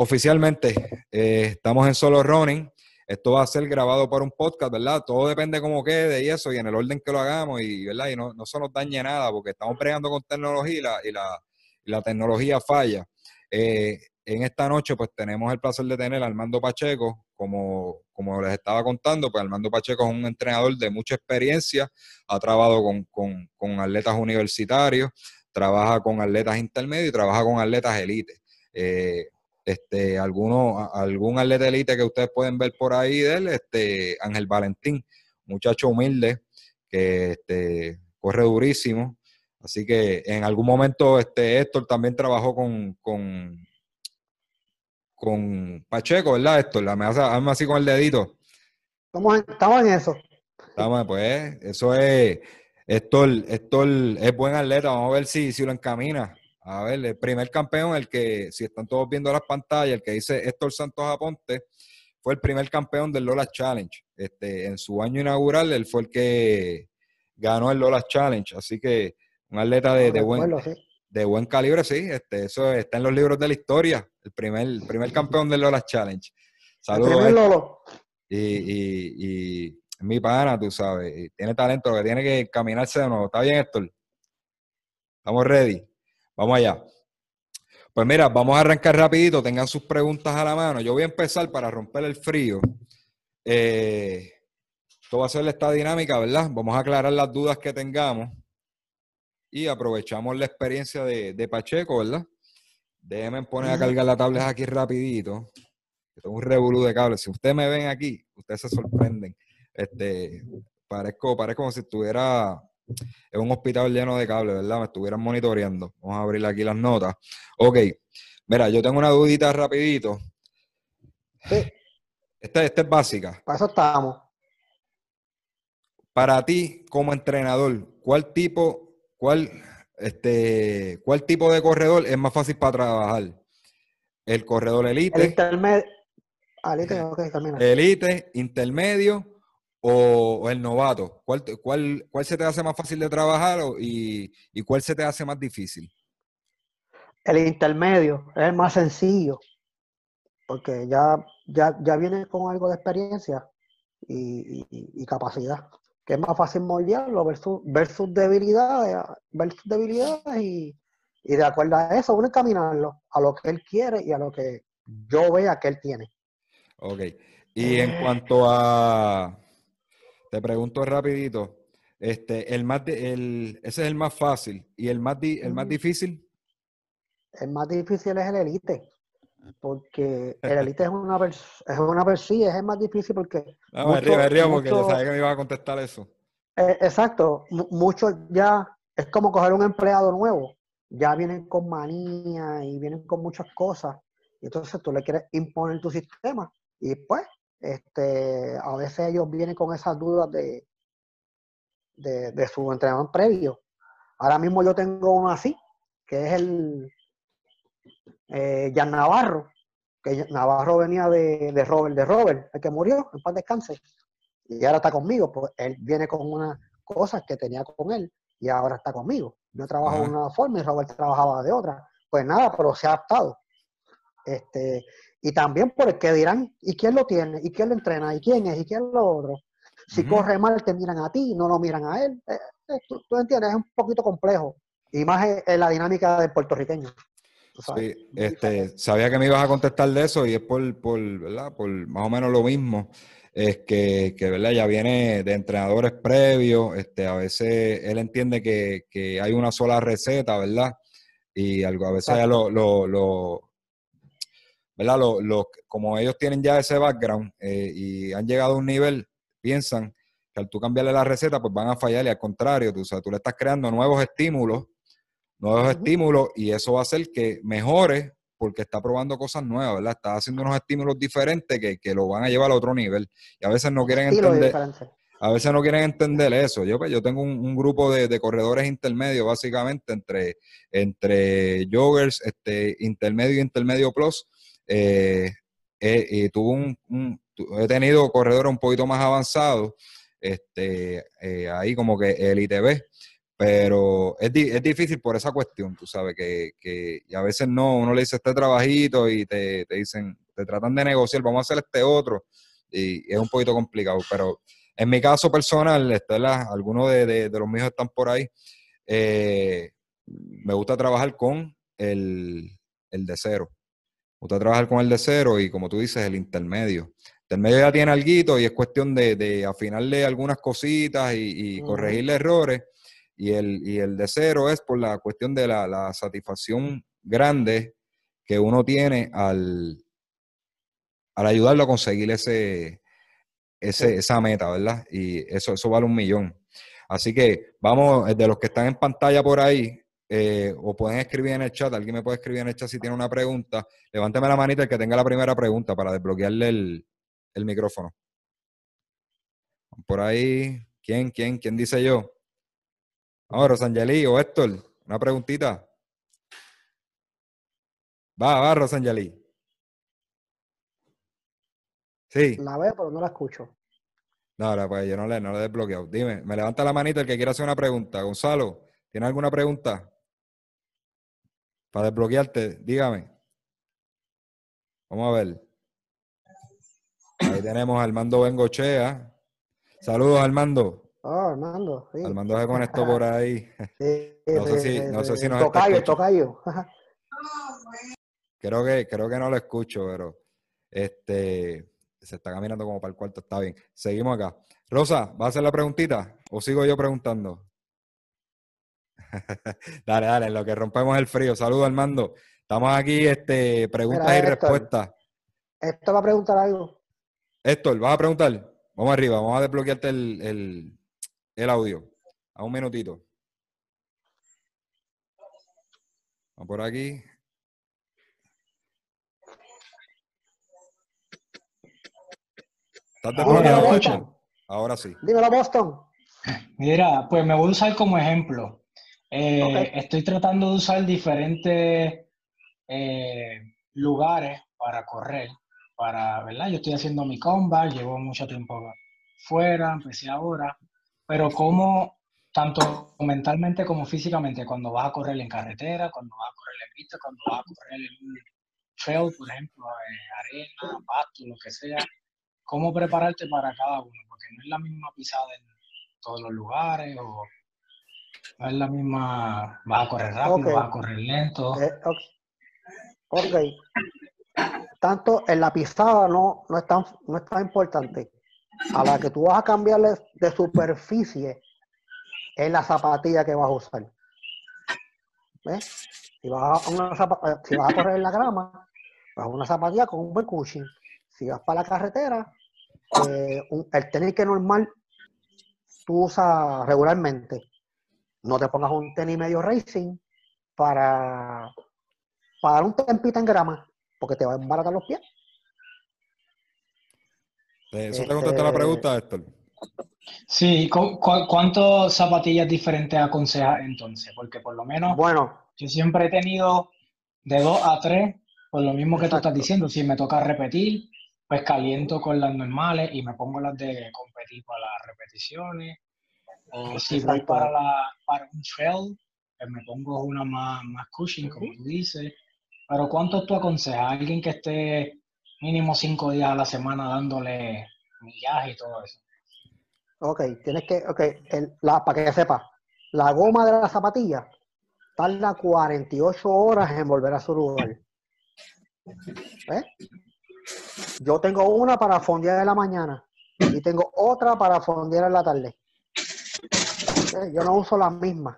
oficialmente eh, estamos en Solo Running. Esto va a ser grabado para un podcast, ¿verdad? Todo depende cómo quede y eso, y en el orden que lo hagamos, y, ¿verdad? Y no, no se nos dañe nada, porque estamos pregando con tecnología y la, y la, tecnología falla. Eh, en esta noche, pues tenemos el placer de tener a Armando Pacheco, como, como les estaba contando, pues Armando Pacheco es un entrenador de mucha experiencia, ha trabajado con, con, con atletas universitarios, trabaja con atletas intermedios y trabaja con atletas elite. Eh, este, alguno, algún atleta elite que ustedes pueden ver por ahí de él, este, Ángel Valentín, muchacho humilde, que este, corre durísimo. Así que en algún momento este Héctor también trabajó con, con, con Pacheco, ¿verdad, Héctor? La me hace, así con el dedito. Estamos en, estamos en eso. Estamos, pues, eso es. Héctor, Héctor es buen atleta, vamos a ver si, si lo encamina. A ver, el primer campeón, el que, si están todos viendo las pantallas, el que dice Héctor Santos Aponte, fue el primer campeón del Lola Challenge. Este, en su año inaugural, él fue el que ganó el Lola Challenge. Así que un atleta de, buen, de buen calibre, sí. Este, eso está en los libros de la historia. El primer, primer campeón del Lola Challenge. Saludos. Lolo. Y, y, y mi pana, tú sabes. Tiene talento, que tiene que caminarse de nuevo. ¿Está bien, Héctor? ¿Estamos ready? Vamos allá. Pues mira, vamos a arrancar rapidito, tengan sus preguntas a la mano. Yo voy a empezar para romper el frío. Eh, esto va a ser esta dinámica, ¿verdad? Vamos a aclarar las dudas que tengamos y aprovechamos la experiencia de, Pacheco, ¿verdad? Déjenme poner a cargar la tablet aquí rapidito. Tengo un revolú de cables. Si ustedes me ven aquí, ustedes se sorprenden. Este, parezco, parezco como si estuviera es un hospital lleno de cables, ¿verdad? Me estuvieran monitoreando. Vamos a abrir aquí las notas. Ok, mira, yo tengo una dudita rapidito. Sí. Esta, esta es básica. Para eso estamos. Para ti, como entrenador, ¿cuál tipo, cuál, este, cuál tipo de corredor es más fácil para trabajar? ¿El corredor elite? El intermedio. Elite, elite, intermedio o, el novato? ¿Cuál, cuál, cuál se te hace más fácil de trabajar y, cuál se te hace más difícil? El intermedio es el más sencillo, porque ya, ya, ya viene con algo de experiencia y, capacidad, que es más fácil moldearlo, ver, ver sus debilidades, ver sus debilidades y, y de acuerdo a eso, uno encaminarlo a lo que él quiere y a lo que yo vea que él tiene. Ok. Y en cuanto a, te pregunto rapidito. Este, el más el, ese es el más fácil. ¿Y el más, el más difícil? El más difícil es el elite. Porque el elite es una es una sí, es el más difícil porque. No, me río, me río porque yo sabía que me iba a contestar eso. Eh, exacto. Muchos ya es como coger un empleado nuevo. Ya vienen con manía y vienen con muchas cosas. Y entonces tú le quieres imponer tu sistema. Y pues este, a veces ellos vienen con esas dudas de, de, su entrenador previo. Ahora mismo yo tengo uno así, que es el eh, Jan Navarro, que Navarro venía de, de, Robert, de Robert, el que murió, en paz descanse, y ahora está conmigo, pues él viene con unas cosas que tenía con él y ahora está conmigo. Yo trabajo de una forma y Robert trabajaba de otra. Pues nada, pero se ha adaptado. Este, y también por el que dirán, ¿y quién lo tiene? ¿Y quién lo entrena? ¿Y quién es? ¿Y quién es lo otro? Si corre mal, te miran a ti, no lo miran a él. Eh, eh, tú, entiendes, es un poquito complejo. Y más en la dinámica del puertorriqueño. Sí, este, sabía que me ibas a contestar de eso y es por, por, ¿verdad? por más o menos lo mismo. Es que, que ¿verdad? ya viene de entrenadores previos. Este, a veces él entiende que, que hay una sola receta, ¿verdad? Y algo, a veces ya lo, lo ¿verdad? como ellos tienen ya ese background eh, y han llegado a un nivel, piensan que al tú cambiarle la receta, pues van a fallar y al contrario, tú, tú le estás creando nuevos estímulos, nuevos estímulos y eso va a hacer que mejore porque está probando cosas nuevas, ¿verdad? Está haciendo unos estímulos diferentes que, lo van a llevar a otro nivel. Y a veces no quieren entender. A veces no quieren entender eso. Yo, pues, yo tengo un, grupo de, corredores intermedios, básicamente, entre, entre joggers, este, intermedio y intermedio plus, eh, eh, tuvo un, he tenido corredores un poquito más avanzados, este, eh, ahí como que el ITB, pero es, difícil por esa cuestión, tú sabes, que, y a veces no, uno le dice este trabajito y te, te dicen, te tratan de negociar, vamos a hacer este otro, y es un poquito complicado, pero en mi caso personal, este, algunos de, los míos están por ahí, eh, me gusta trabajar con el, de cero. Gusta trabajar con el de cero y como tú dices, el intermedio. El intermedio ya tiene algo y es cuestión de, afinarle algunas cositas y, corregirle errores. Y el, y el de cero es por la cuestión de la satisfacción grande que uno tiene al, al ayudarlo a conseguir ese, esa meta, ¿verdad? Y eso, eso vale un millón. Así que vamos, de los que están en pantalla por ahí, eh, o pueden escribir en el chat, alguien me puede escribir en el chat si tiene una pregunta, levánteme la manita el que tenga la primera pregunta para desbloquearle el, el micrófono. Por ahí, ¿quién, quién, quién dice yo? Ahora, Rosangeli o Héctor, una preguntita. Va, va, Rosangeli. Sí. La veo, pero no la escucho. No, pues yo no le, no le he desbloqueado. Dime, me levanta la manita el que quiera hacer una pregunta. Gonzalo, ¿tiene alguna pregunta? Para desbloquearte, dígame. Vamos a ver. Ahí tenemos a Armando Bengochea. Saludos, Armando. Oh, Armando, sí. Armando se conectó por ahí. Sí, no, sé si, no sé si nos Tocayo, tocayo. creo que, creo que no lo escucho, pero este se está caminando como para el cuarto, está bien. Seguimos acá. Rosa, ¿vas a hacer la preguntita o sigo yo preguntando? dale, dale, en lo que rompemos el frío. Saludos, Armando. Estamos aquí, este, preguntas y respuestas. Esto va a preguntar algo. Héctor, ¿vas a preguntar? Vamos arriba, vamos a desbloquearte el, el, el audio. A un minutito. Vamos por aquí. ¿Estás desbloqueado, Boston? Ahora sí. Dímelo, Boston. Mira, pues me voy a usar como ejemplo. Eh, estoy tratando de usar diferentes eh, lugares para correr, para, ¿verdad? Yo estoy haciendo mi comba, llevo mucho tiempo fuera, empecé ahora, pero como tanto mentalmente como físicamente, cuando vas a correr en carretera, cuando vas a correr en pista, cuando vas a correr en un trail, por ejemplo, en arena, pasto, lo que sea, cómo prepararte para cada uno, porque no es la misma pisada en todos los lugares o es la misma, vas a correr rápido, vas a correr lento. Eh, ok. Tanto en la pisada no, no, es tan, no es tan importante. A la que tú vas a cambiarle de superficie es la zapatilla que vas a usar. ¿Ves? Si vas a, una si vas a correr en la grama, vas a una zapatilla con un buen cushing. Si vas para la carretera, eh, el tenis que normal tú usas regularmente. No te pongas un tenis medio racing para, para un tempito en grama, porque te va a embaratar los pies. Eso te contesta la este, pregunta, Héctor. Sí, ¿cuántas zapatillas diferentes aconsejas entonces? Porque por lo menos bueno, yo siempre he tenido de dos a tres, por lo mismo que tú estás diciendo, si me toca repetir, pues caliento con las normales y me pongo las de competir para las repeticiones. O si voy para, la, para un trail, pues me pongo una más, más cushing, como tú dices. Pero ¿cuánto tú aconsejas? Alguien que esté mínimo cinco días a la semana dándole millaje y todo eso. Ok, tienes que, ok, la, para que sepa, la goma de la zapatilla tarda 48 horas en volver a su lugar. ¿Eh? Yo tengo una para fondear en la mañana y tengo otra para fondear en la tarde. Eh, yo no uso las mismas.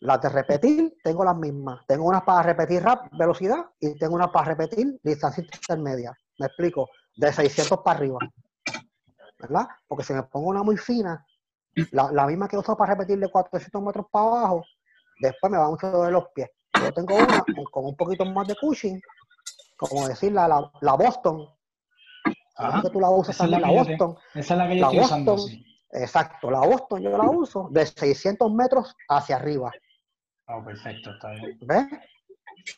Las de repetir, tengo las mismas. Tengo unas para repetir rap, velocidad, y tengo unas para repetir distancia intermedia. Me explico, de 600 para arriba. ¿Verdad? Porque si me pongo una muy fina, la, misma que uso para repetir de 400 metros para abajo, después me va mucho de los pies. Yo tengo una con un poquito más de cushing como decir la, la, Boston. Ah, que tú la usas también, la, Boston. esa es la que yo estoy usando, Exacto, la Boston yo la uso de 600 metros hacia arriba. Oh, perfecto, está bien. ¿Ves?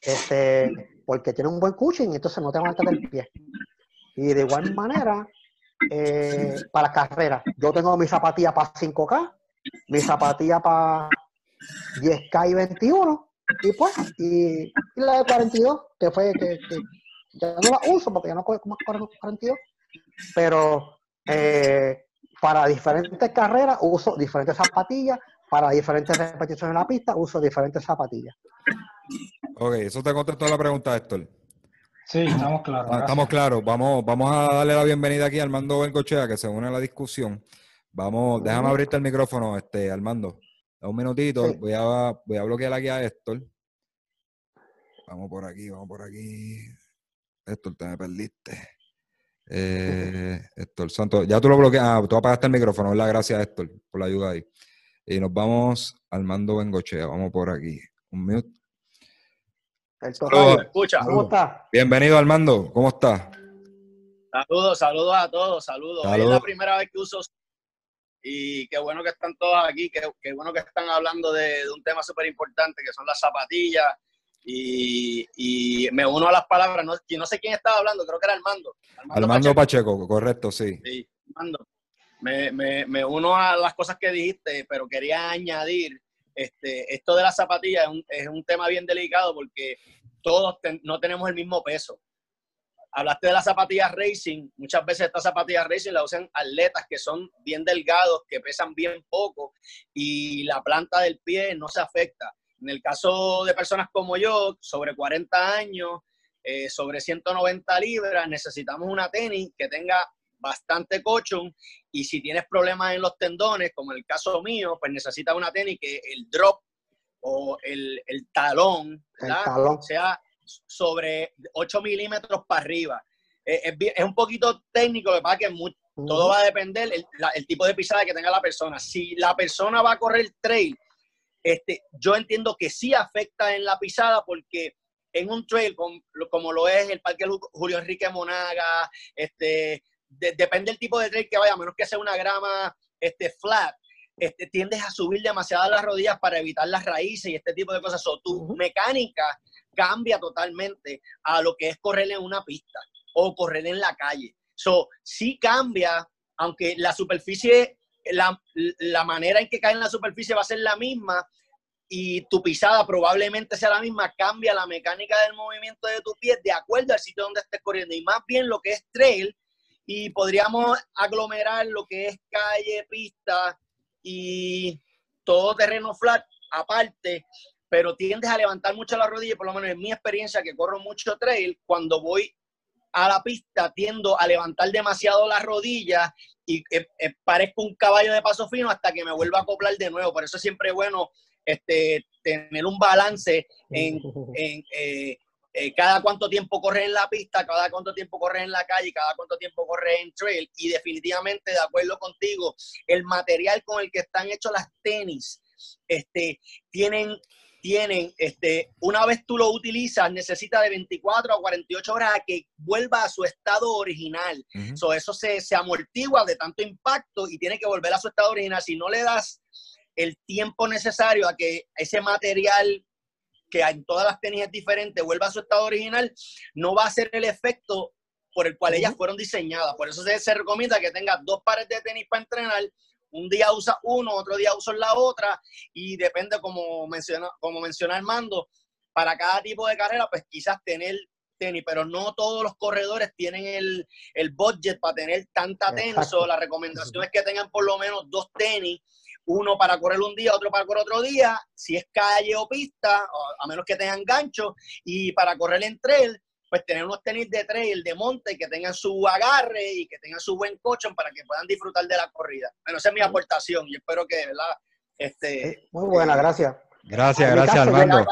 Este, porque tiene un buen cushing, entonces no te marca del pie. Y de igual manera, eh, para carrera, yo tengo mi zapatilla para 5K mi zapatilla para 10K y 21, y pues, y, la de 42, que fue que, ya no la uso porque ya no más 42, pero eh, para diferentes carreras uso diferentes zapatillas, para diferentes repeticiones en la pista uso diferentes zapatillas. Ok, eso te contestó la pregunta, Héctor. Sí, estamos claros. Ah, estamos claros. Vamos, vamos a darle la bienvenida aquí a Armando Bengochea, que se une a la discusión. Vamos, déjame abrirte el micrófono, este, Armando. Un minutito, voy, a, voy a bloquear aquí a Héctor. Vamos por aquí, vamos por aquí. Héctor, te me perdiste. Eh, Héctor Santos, ya tú lo bloqueas. Ah, tú apagaste el micrófono, ¿verdad? Gracias, Héctor, por la ayuda ahí. Y nos vamos Armando Bengochea. Vamos por aquí. Un minuto. Saludos. Escucha. ¿Cómo está? Bienvenido, Armando. ¿Cómo estás? Saludos, saludos a todos. Saludos. Es la primera vez que uso y qué bueno que están todos aquí, qué, qué bueno que están hablando de, de un tema súper importante que son las zapatillas y, me uno a las palabras, no, no sé quién estaba hablando, creo que era Armando. Armando, Pacheco. correcto, sí. Sí, Armando. Me, me, me, uno a las cosas que dijiste, pero quería añadir, este, esto de las zapatillas es un, es un tema bien delicado porque todos no tenemos el mismo peso. Hablaste de las zapatillas racing, muchas veces estas zapatillas racing las usan atletas que son bien delgados, que pesan bien poco y la planta del pie no se afecta en el caso de personas como yo, sobre 40 años, eh, sobre 190 libras, necesitamos una tenis que tenga bastante cochon y si tienes problemas en los tendones, como en el caso mío, pues necesitas una tenis que el drop o el, talón, sea sobre 8 milímetros para arriba. Eh, es, un poquito técnico, que pasa que todo va a depender el, el tipo de pisada que tenga la persona. Si la persona va a correr trail este, yo entiendo que sí afecta en la pisada porque en un trail como, lo es el Parque Julio Enrique Monaga, este, depende del tipo de trail que vaya, a menos que sea una grama este, flat, este, tiendes a subir demasiado las rodillas para evitar las raíces y este tipo de cosas. O tu mecánica cambia totalmente a lo que es correr en una pista o correr en la calle. So, sí cambia, aunque la superficie la, manera en que cae en la superficie va a ser la misma y tu pisada probablemente sea la misma, cambia la mecánica del movimiento de tu pie de acuerdo al sitio donde estés corriendo. Y más bien lo que es trail, y podríamos aglomerar lo que es calle, pista y todo terreno flat aparte, pero tiendes a levantar mucho la rodilla, por lo menos en mi experiencia que corro mucho trail, cuando voy a la pista tiendo a levantar demasiado las rodillas y eh, eh, parezco un caballo de paso fino hasta que me vuelva a acoplar de nuevo. Por eso es siempre bueno este, tener un balance en, eh, cada cuánto tiempo correr en la pista, cada cuánto tiempo correr en la calle, cada cuánto tiempo correr en trail. Y definitivamente, de acuerdo contigo, el material con el que están hechos las tenis este, tienen tienen, este, una vez tú lo utilizas, necesita de 24 a 48 horas a que vuelva a su estado original. eso se, se amortigua de tanto impacto y tiene que volver a su estado original. Si no le das el tiempo necesario a que ese material que en todas las tenis es diferente, vuelva a su estado original, no va a ser el efecto por el cual ellas fueron diseñadas. Por eso se, se recomienda que tengas dos pares de tenis para entrenar un día usa uno, otro día usa la otra, y depende, como menciona, como menciona Armando, para cada tipo de carrera, pues quizás tener tenis, pero no todos los corredores tienen el, el budget para tener tanta tenis. La recomendación es que tengan por lo menos dos tenis, uno para correr un día, otro para correr otro día, si es calle o pista, a menos que tengan gancho, y para correr en trail, pues tener unos tenis de trail, de monte, que tengan su agarre y que tengan su buen coche para que puedan disfrutar de la corrida. Bueno, esa es mi aportación y espero que, ¿verdad? Este, Muy buena, gracias. Gracias, gracias, Armando.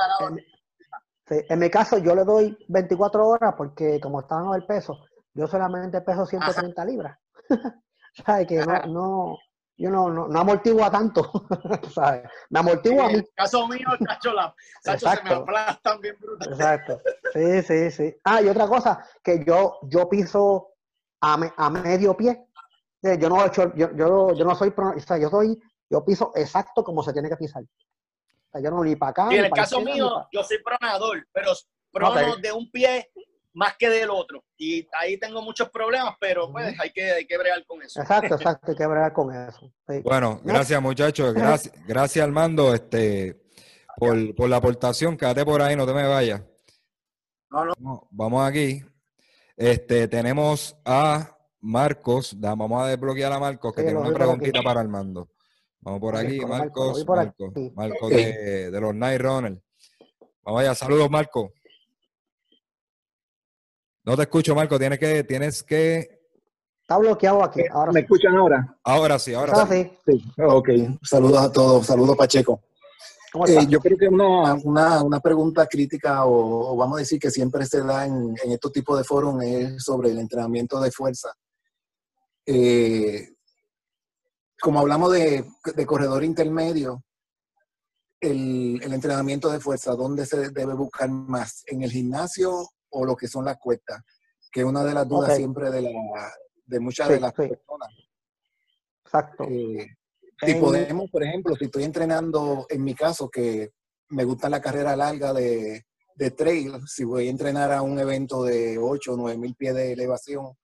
En, mi caso, yo le doy 24 horas porque, como está en el peso, yo solamente peso 130 libras. ¿Sabes? Que no, no, yo no, no, no amortigua tanto, ¿sabes? Me amortigua a mí. En el caso mío, el cacho, la, cacho se me aplastan bien brutal. Exacto. Sí, sí, sí. Ah, y otra cosa, que yo, yo piso a, a medio pie. Eh, yo no, hecho, yo, yo, yo no soy, o sea, yo soy, yo piso exacto como se tiene que pisar. O sea, yo no ni para acá. Y en el caso mío, yo soy pronador, pero prono de un pie más que del otro. Y ahí tengo muchos problemas, pero pues hay que, hay que bregar con eso. Exacto, exacto, hay que bregar con eso. Bueno, gracias muchachos, gracias, gracias Armando este, por, por, la aportación. Quédate por ahí, no te me vayas. No, no. Vamos aquí. Este, tenemos a Marcos, vamos a desbloquear a Marcos, que tiene una preguntita para Armando. Vamos por aquí, Marcos, Marcos, Marcos, de, de, los Night Runners. Vamos allá, saludos Marcos. No te escucho, Marco. Tienes que, tienes que. Está bloqueado aquí. Ahora ¿Me escuchan ahora? Ahora sí, ahora sí. sí. Ok. Saludos a todos. Saludos, Pacheco. Eh, yo creo que una, una, una pregunta crítica, o, vamos a decir que siempre se da en, en estos tipos de foros, es sobre el entrenamiento de fuerza. Eh, como hablamos de, de, corredor intermedio, el, el entrenamiento de fuerza, ¿dónde se debe buscar más? ¿En el gimnasio o lo que son las cuestas, que es una de las dudas siempre de, la, de muchas de las personas. Exacto. Eh, si podemos, por ejemplo, si estoy entrenando, en mi caso, que me gusta la carrera larga de, de trail, si voy a entrenar a un evento de 8 o 9 mil pies de elevación,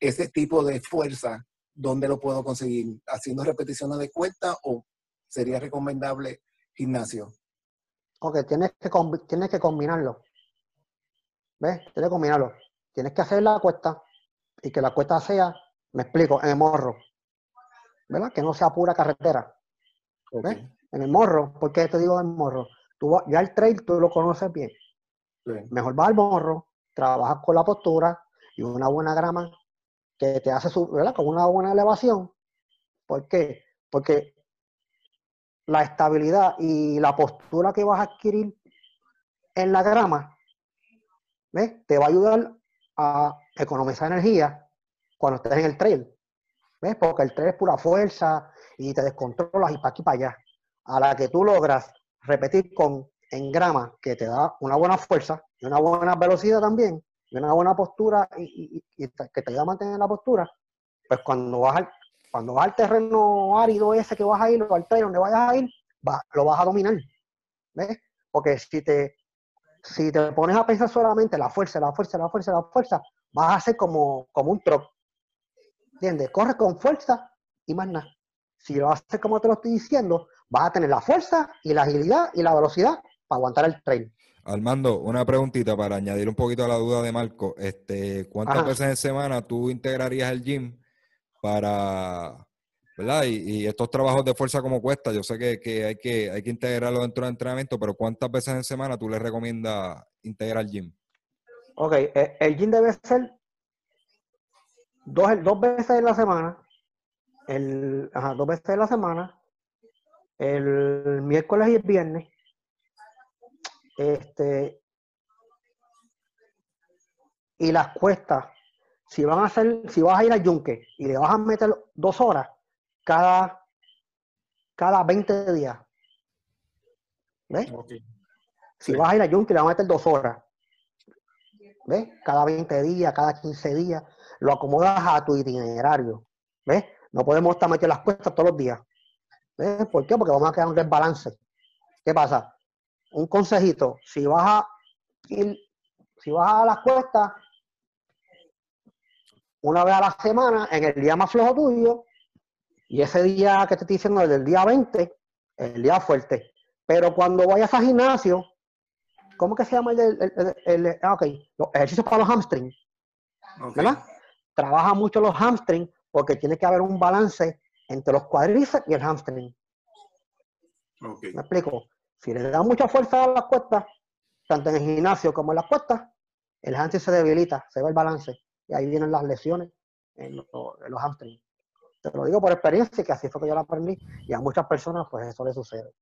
ese tipo de fuerza, ¿dónde lo puedo conseguir? ¿Haciendo repeticiones de cuesta o sería recomendable gimnasio? Ok, tienes que, tienes que combinarlo. ¿Ves? Tienes que combinarlo. Tienes que hacer la cuesta y que la cuesta sea, me explico, en el morro. ¿Verdad? Que no sea pura carretera. ¿Ves? En el morro, ¿por qué te digo en el morro? Tú, ya el trail tú lo conoces bien. Mejor va al morro, trabajas con la postura y una buena grama que te hace su, ¿verdad? Con una buena elevación. ¿Por qué? Porque la estabilidad y la postura que vas a adquirir en la grama ¿ves? Te va a ayudar a economizar energía cuando estés en el trail. ¿Ves? Porque el trail es pura fuerza y te descontrolas y para aquí para allá. A la que tú logras repetir con en grama, que te da una buena fuerza y una buena velocidad también, y una buena postura y, que te ayuda a mantener la postura, pues cuando vas al, cuando vas al terreno árido ese que vas a ir, o al trail donde vayas a ir, lo vas a dominar. ¿Ves? Porque si te si te pones a pensar solamente la fuerza, la fuerza, la fuerza, la fuerza, vas a ser como, como un truck. ¿Entiendes? Corre con fuerza y más nada. Si lo haces como te lo estoy diciendo, vas a tener la fuerza y la agilidad y la velocidad para aguantar el trail. Armando, una preguntita para añadir un poquito a la duda de Marco. Este, ¿Cuántas veces en semana tú integrarías el gym para ¿verdad? Y, estos trabajos de fuerza como cuesta, yo sé que, hay que hay que integrarlo dentro del entrenamiento, pero ¿cuántas veces en semana tú le recomiendas integrar el gym? Ok, eh, el gym debe ser dos, dos veces en la semana, el, ajá, dos veces en la semana, el miércoles y el viernes. Este, y las cuestas, si van a hacer, si vas a ir al yunque y le vas a meter dos horas, cada, cada 20 días. ¿Ves? Si vas a ir a Yunque, le vas a meter dos horas. ¿Ves? Cada 20 días, cada 15 días, lo acomodas a tu itinerario. ¿Ves? No podemos estar metiendo las cuestas todos los días. ¿Ves? ¿Por qué? Porque vamos a quedar un desbalance. ¿Qué pasa? Un consejito, si vas a ir, si vas a las cuestas una vez a la semana, en el día más flojo tuyo, y ese día que te estoy diciendo, el día 20, el día fuerte. Pero cuando vayas al gimnasio, ¿cómo que se llama el, el, ah, ok, los ejercicios para los hamstrings? ¿Verdad? Trabaja mucho los hamstrings porque tiene que haber un balance entre los cuádriceps y el hamstring. ¿Me explico? Si le da mucha fuerza a las cuestas, tanto en el gimnasio como en las cuestas, el hamstring se debilita, se ve el balance. Y ahí vienen las lesiones en los, en los hamstrings. Te lo digo por experiencia, que así fue que yo lo aprendí. Y a muchas personas, pues eso le sucede.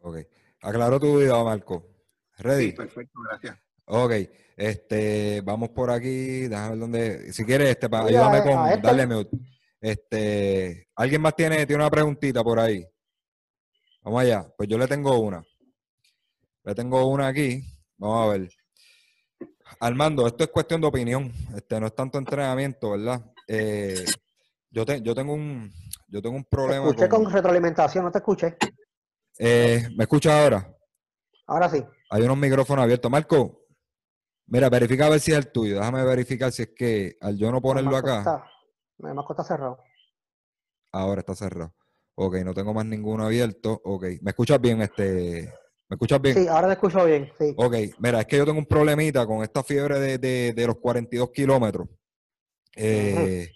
Ok. Aclaró tu vida, Marco. ¿Ready? Sí, perfecto, gracias. Ok, este, vamos por aquí, déjame ver dónde, si quieres, este, para, ayúdame con, este. darle mute. Este, ¿alguien más tiene, tiene una preguntita por ahí? Vamos allá, pues yo le tengo una. Le tengo una aquí, vamos a ver. Armando, esto es cuestión de opinión, este, no es tanto entrenamiento, ¿verdad? Eh, yo, yo, tengo un, yo tengo un problema. Te escuché con, retroalimentación, no te escuché. Eh, ¿Me escuchas ahora? Ahora sí. Hay unos micrófonos abiertos. Marco, Mira, verifica a ver si es el tuyo. Déjame verificar si es que al yo no ponerlo acá. Además está cerrado. Ahora está cerrado. Ok, no tengo más ninguno abierto. Ok, ¿me escuchas bien? Este, ¿Me escuchas bien? Sí, ahora te escucho bien. Sí. Ok, mira, es que yo tengo un problemita con esta fiebre de, de, los 42 kilómetros. Eh,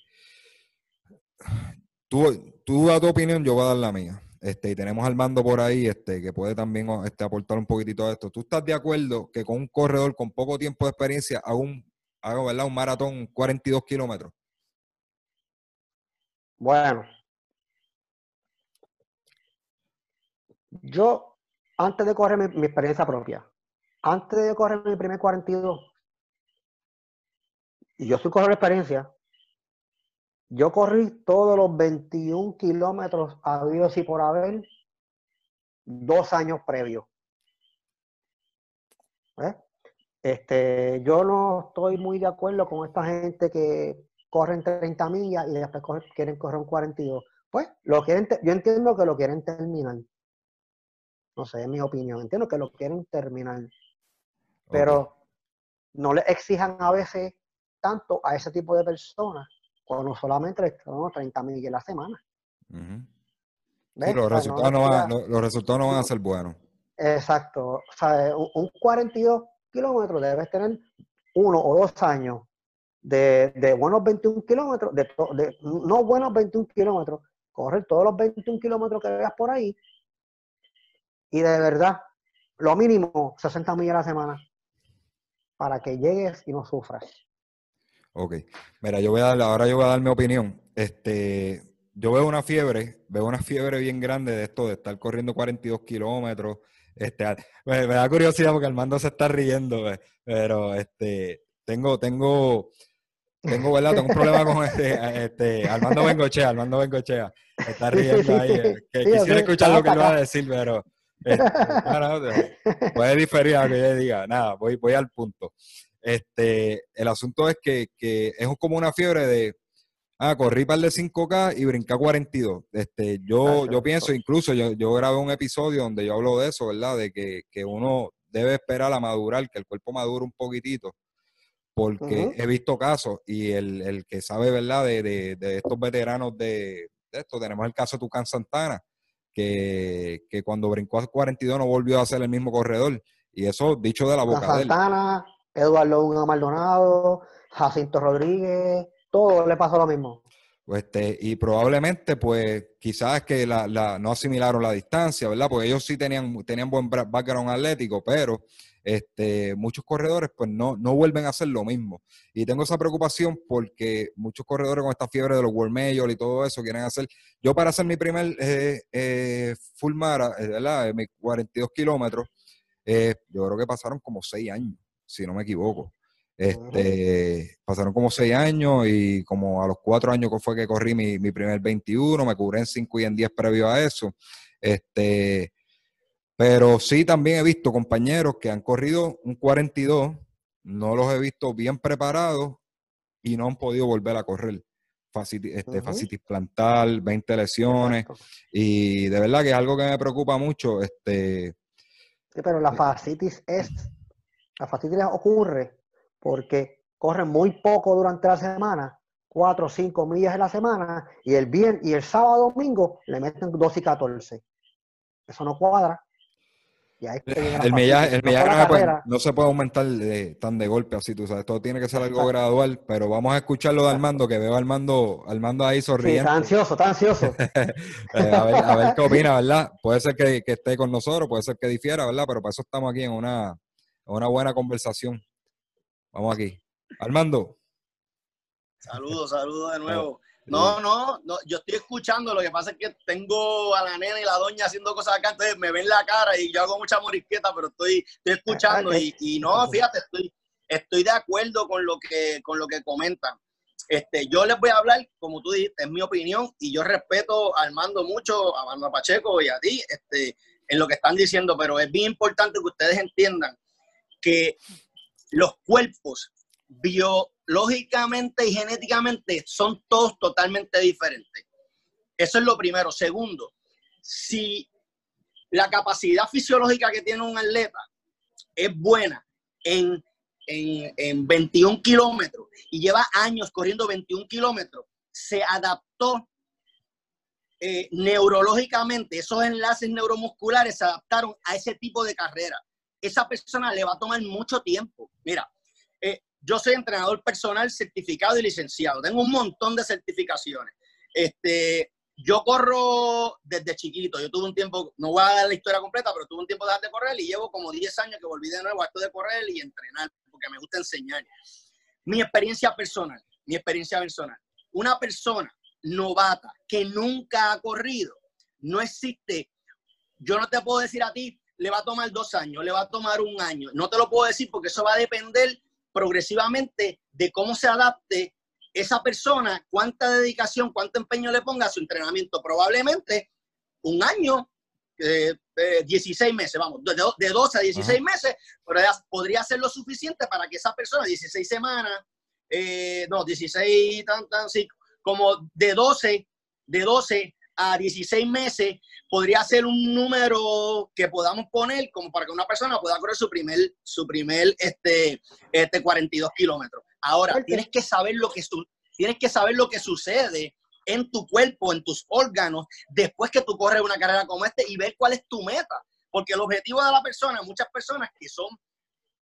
tú, tú da tu opinión, yo voy a dar la mía. Este, y tenemos al mando por ahí este, que puede también este, aportar un poquitito a esto. ¿Tú estás de acuerdo que con un corredor con poco tiempo de experiencia haga un, haga, ¿verdad? un maratón 42 kilómetros? Bueno, yo antes de correr mi, experiencia propia, antes de correr mi primer 42, y yo soy corredor de experiencia, yo corrí todos los 21 kilómetros habidos y por haber dos años previos. ¿Eh? Este, yo no estoy muy de acuerdo con esta gente que corren 30 millas y después quieren correr un 42. Pues lo quieren, yo entiendo que lo quieren terminar. No sé, es mi opinión. Entiendo que lo quieren terminar. Pero no le exijan a veces tanto a ese tipo de personas cuando solamente le 30 mil a la semana. los, resultados no van, los, resultados no van a ser buenos. Exacto. O sea, un, 42 kilómetros debes tener uno o dos años de, de buenos 21 kilómetros, de, de, no buenos 21 kilómetros, correr todos los 21 kilómetros que veas por ahí y de verdad, lo mínimo 60 millas a la semana para que llegues y no sufras. Ok. Mira, yo voy a dar, ahora yo voy a dar mi opinión. Este, yo veo una fiebre, veo una fiebre bien grande de esto de estar corriendo 42 kilómetros. Este, me, da curiosidad porque Armando se está riendo, pero este, tengo, tengo, tengo, ¿verdad? Tengo un problema con este, este Armando Bengochea, Armando Bengochea. Está riendo ahí. Eh, que quisiera escuchar lo que él va a decir, pero este, puede diferir a lo que yo diga. Nada, voy, voy al punto. Este, el asunto es que, es como una fiebre de, ah, corrí par de 5K y brincar 42. Este, yo, yo pienso, incluso yo, yo grabé un episodio donde yo hablo de eso, ¿verdad? De que, uno debe esperar a madurar, que el cuerpo madure un poquitito, porque he visto casos y el, que sabe, ¿verdad? De, estos veteranos de, esto, tenemos el caso de Tucán Santana, que, que cuando brincó a 42 no volvió a ser el mismo corredor. Y eso dicho de la boca Santana, de él. Eduardo Unga Maldonado, Jacinto Rodríguez, todo le pasó lo mismo. Pues este, y probablemente, pues, quizás que la, la, no asimilaron la distancia, ¿verdad? Porque ellos sí tenían, tenían buen background atlético, pero este, muchos corredores, pues, no, no vuelven a hacer lo mismo. Y tengo esa preocupación porque muchos corredores con esta fiebre de los World Major y todo eso quieren hacer. Yo, para hacer mi primer eh, eh, full mara, eh, ¿verdad? mis 42 kilómetros, yo creo que pasaron como seis años si no me equivoco. Este, pasaron como seis años y como a los cuatro años fue que corrí mi, primer 21, me cubré en 5 y en 10 previo a eso. Este, pero sí también he visto compañeros que han corrido un 42, no los he visto bien preparados y no han podido volver a correr. Facitis, este, plantar, 20 lesiones. Y de verdad que es algo que me preocupa mucho. Este, sí, pero la fascitis es la fastidia ocurre porque corren muy poco durante la semana, 4 o 5 millas en la semana, y el bien y el sábado domingo le meten 2 y 14. Eso no cuadra. el millaje, no, se puede aumentar tan de golpe así, tú sabes. Todo tiene que ser algo gradual, pero vamos a escucharlo de Armando, que veo a Armando, Armando ahí sonriendo. está ansioso, está ansioso. Eh, a, ver, qué opina, ¿verdad? Puede ser que, que, esté con nosotros, puede ser que difiera, ¿verdad? Pero para eso estamos aquí en una, una buena conversación. Vamos aquí. Armando. Saludos, saludos de nuevo. No, no, no, yo estoy escuchando, lo que pasa es que tengo a la nena y la doña haciendo cosas acá, entonces me ven la cara y yo hago mucha morisqueta, pero estoy, escuchando y, y, no, fíjate, estoy, estoy de acuerdo con lo que, con lo que comentan. Este, yo les voy a hablar, como tú dijiste, es mi opinión y yo respeto a Armando mucho, a Armando Pacheco y a ti, este, en lo que están diciendo, pero es bien importante que ustedes entiendan que los cuerpos biológicamente y genéticamente son todos totalmente diferentes. Eso es lo primero. Segundo, si la capacidad fisiológica que tiene un atleta es buena en en, en 21 kilómetros y lleva años corriendo 21 kilómetros, se adaptó eh, neurológicamente, esos enlaces neuromusculares se adaptaron a ese tipo de carrera. Esa persona le va a tomar mucho tiempo. Mira, eh, yo soy entrenador personal certificado y licenciado. Tengo un montón de certificaciones. Este, yo corro desde chiquito. Yo tuve un tiempo, no voy a dar la historia completa, pero tuve un tiempo de, correr y llevo como 10 años que volví de nuevo a esto de correr y entrenar, porque me gusta enseñar. Mi experiencia personal, mi experiencia personal. Una persona novata que nunca ha corrido, no existe. Yo no te puedo decir a ti, le va a tomar dos años, le va a tomar un año. No te lo puedo decir porque eso va a depender progresivamente de cómo se adapte esa persona, cuánta dedicación, cuánto empeño le ponga a su entrenamiento. Probablemente un año, eh, 16 eh, meses, vamos, de, de 12 a 16 meses, podría ser lo suficiente para que esa persona, 16 semanas, eh, no, 16, tan, tan, sí, como de 12, de 12 a 16 meses, podría ser un número que podamos poner como para que una persona pueda correr su primer, su primer este, este 42 kilómetros. Ahora, tienes que saber lo que tienes que saber lo que sucede en tu cuerpo, en tus órganos, después que tú corres una carrera como esta y ver cuál es tu meta. Porque el objetivo de la persona, muchas personas que son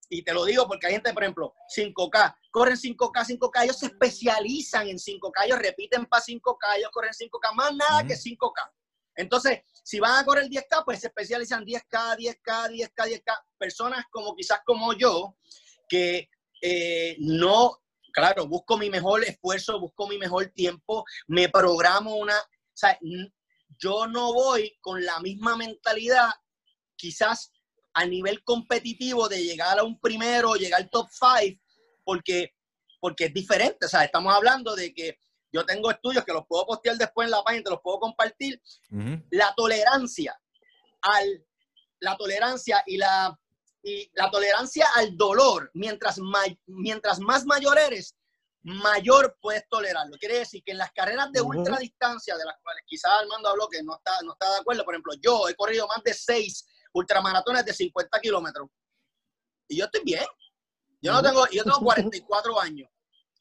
y te lo digo porque hay gente, por ejemplo, 5K, corren 5K, 5K, ellos se especializan en 5K, ellos repiten para 5K, ellos corren 5K, más nada que 5K. Entonces, si van a correr 10K, pues se especializan 10K, 10K, 10K, 10K. Personas como quizás como yo, que eh, no, claro, busco mi mejor esfuerzo, busco mi mejor tiempo, me programo una, o sea, yo no voy con la misma mentalidad quizás a nivel competitivo de llegar a un primero, llegar al top five, porque, porque es diferente. O sea, estamos hablando de que yo tengo estudios que los puedo postear después en la página, te los puedo compartir. La tolerancia al, la tolerancia y la, y la tolerancia al dolor, mientras, mientras más mayor eres, mayor puedes tolerarlo. Quiere decir que en las carreras de ultra distancia, de las cuales quizás Armando habló que no está, no está de acuerdo, por ejemplo, yo he corrido más de seis ultramaratones de 50 kilómetros. Y yo estoy bien. Yo no tengo, yo tengo 44 años.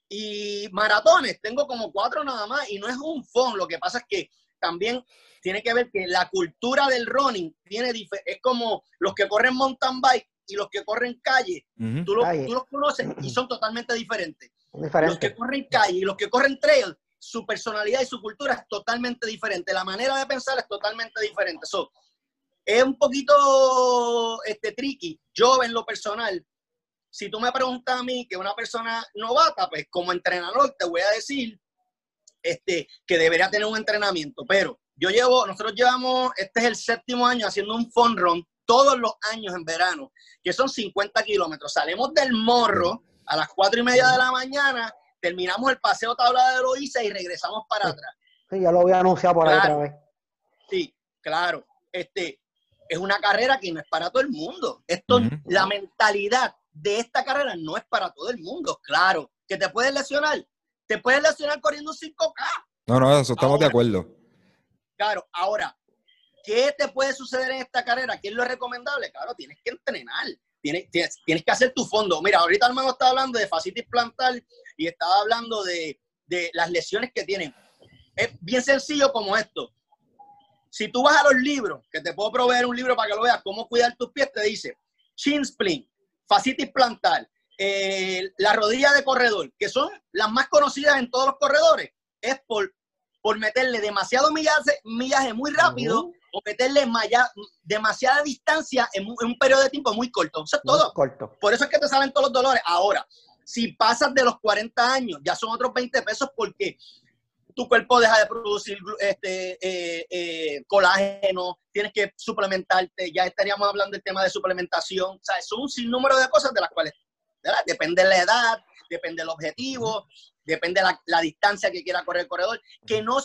Y maratones, tengo como cuatro nada más. Y no es un fon. Lo que pasa es que también tiene que ver que la cultura del running tiene es como los que corren mountain bike y los que corren calle. tú, los conoces y son totalmente diferentes. Los que corren calle y los que corren trail, su personalidad y su cultura es totalmente diferente. La manera de pensar es totalmente diferente. So, es un poquito este, tricky. Yo, en lo personal, si tú me preguntas a mí que una persona novata, pues como entrenador te voy a decir este, que debería tener un entrenamiento. Pero yo llevo, nosotros llevamos, este es el séptimo año haciendo un fun run todos los años en verano, que son 50 kilómetros. Salimos del morro a las cuatro y media de la mañana, terminamos el paseo tabla de Loíza y regresamos para atrás. Sí, ya lo voy a anunciar por ahí otra vez. Sí, claro. Este, es una carrera que no es para todo el mundo. Esto, la mentalidad de esta carrera no es para todo el mundo. Claro, que te puedes lesionar. Te puedes lesionar corriendo un 5K. No, no, eso estamos de acuerdo. Claro, ahora, ¿qué te puede suceder en esta carrera? ¿Qué es lo recomendable? Claro, tienes que entrenar. Tienes, tienes, que hacer tu fondo. Mira, ahorita hermano está hablando de fascitis plantar y estaba hablando de, de las lesiones que tienen. Es bien sencillo como esto si tú vas a los libros, que te puedo proveer un libro para que lo veas, cómo cuidar tus pies, te dice chin splint, fascitis plantar, eh, la rodilla de corredor, que son las más conocidas en todos los corredores, es por, por meterle demasiado millaje, millaje muy rápido o meterle demasiada distancia en un, periodo de tiempo muy corto. Eso es todo. Corto. Por eso es que te salen todos los dolores. Ahora, si pasas de los 40 años, ya son otros 20 pesos porque tu cuerpo deja de producir este, eh, eh, colágeno, tienes que suplementarte, ya estaríamos hablando del tema de suplementación, o sea, es un sinnúmero de cosas de las cuales depende la edad, depende el objetivo, depende la, la distancia que quiera correr el corredor, que no,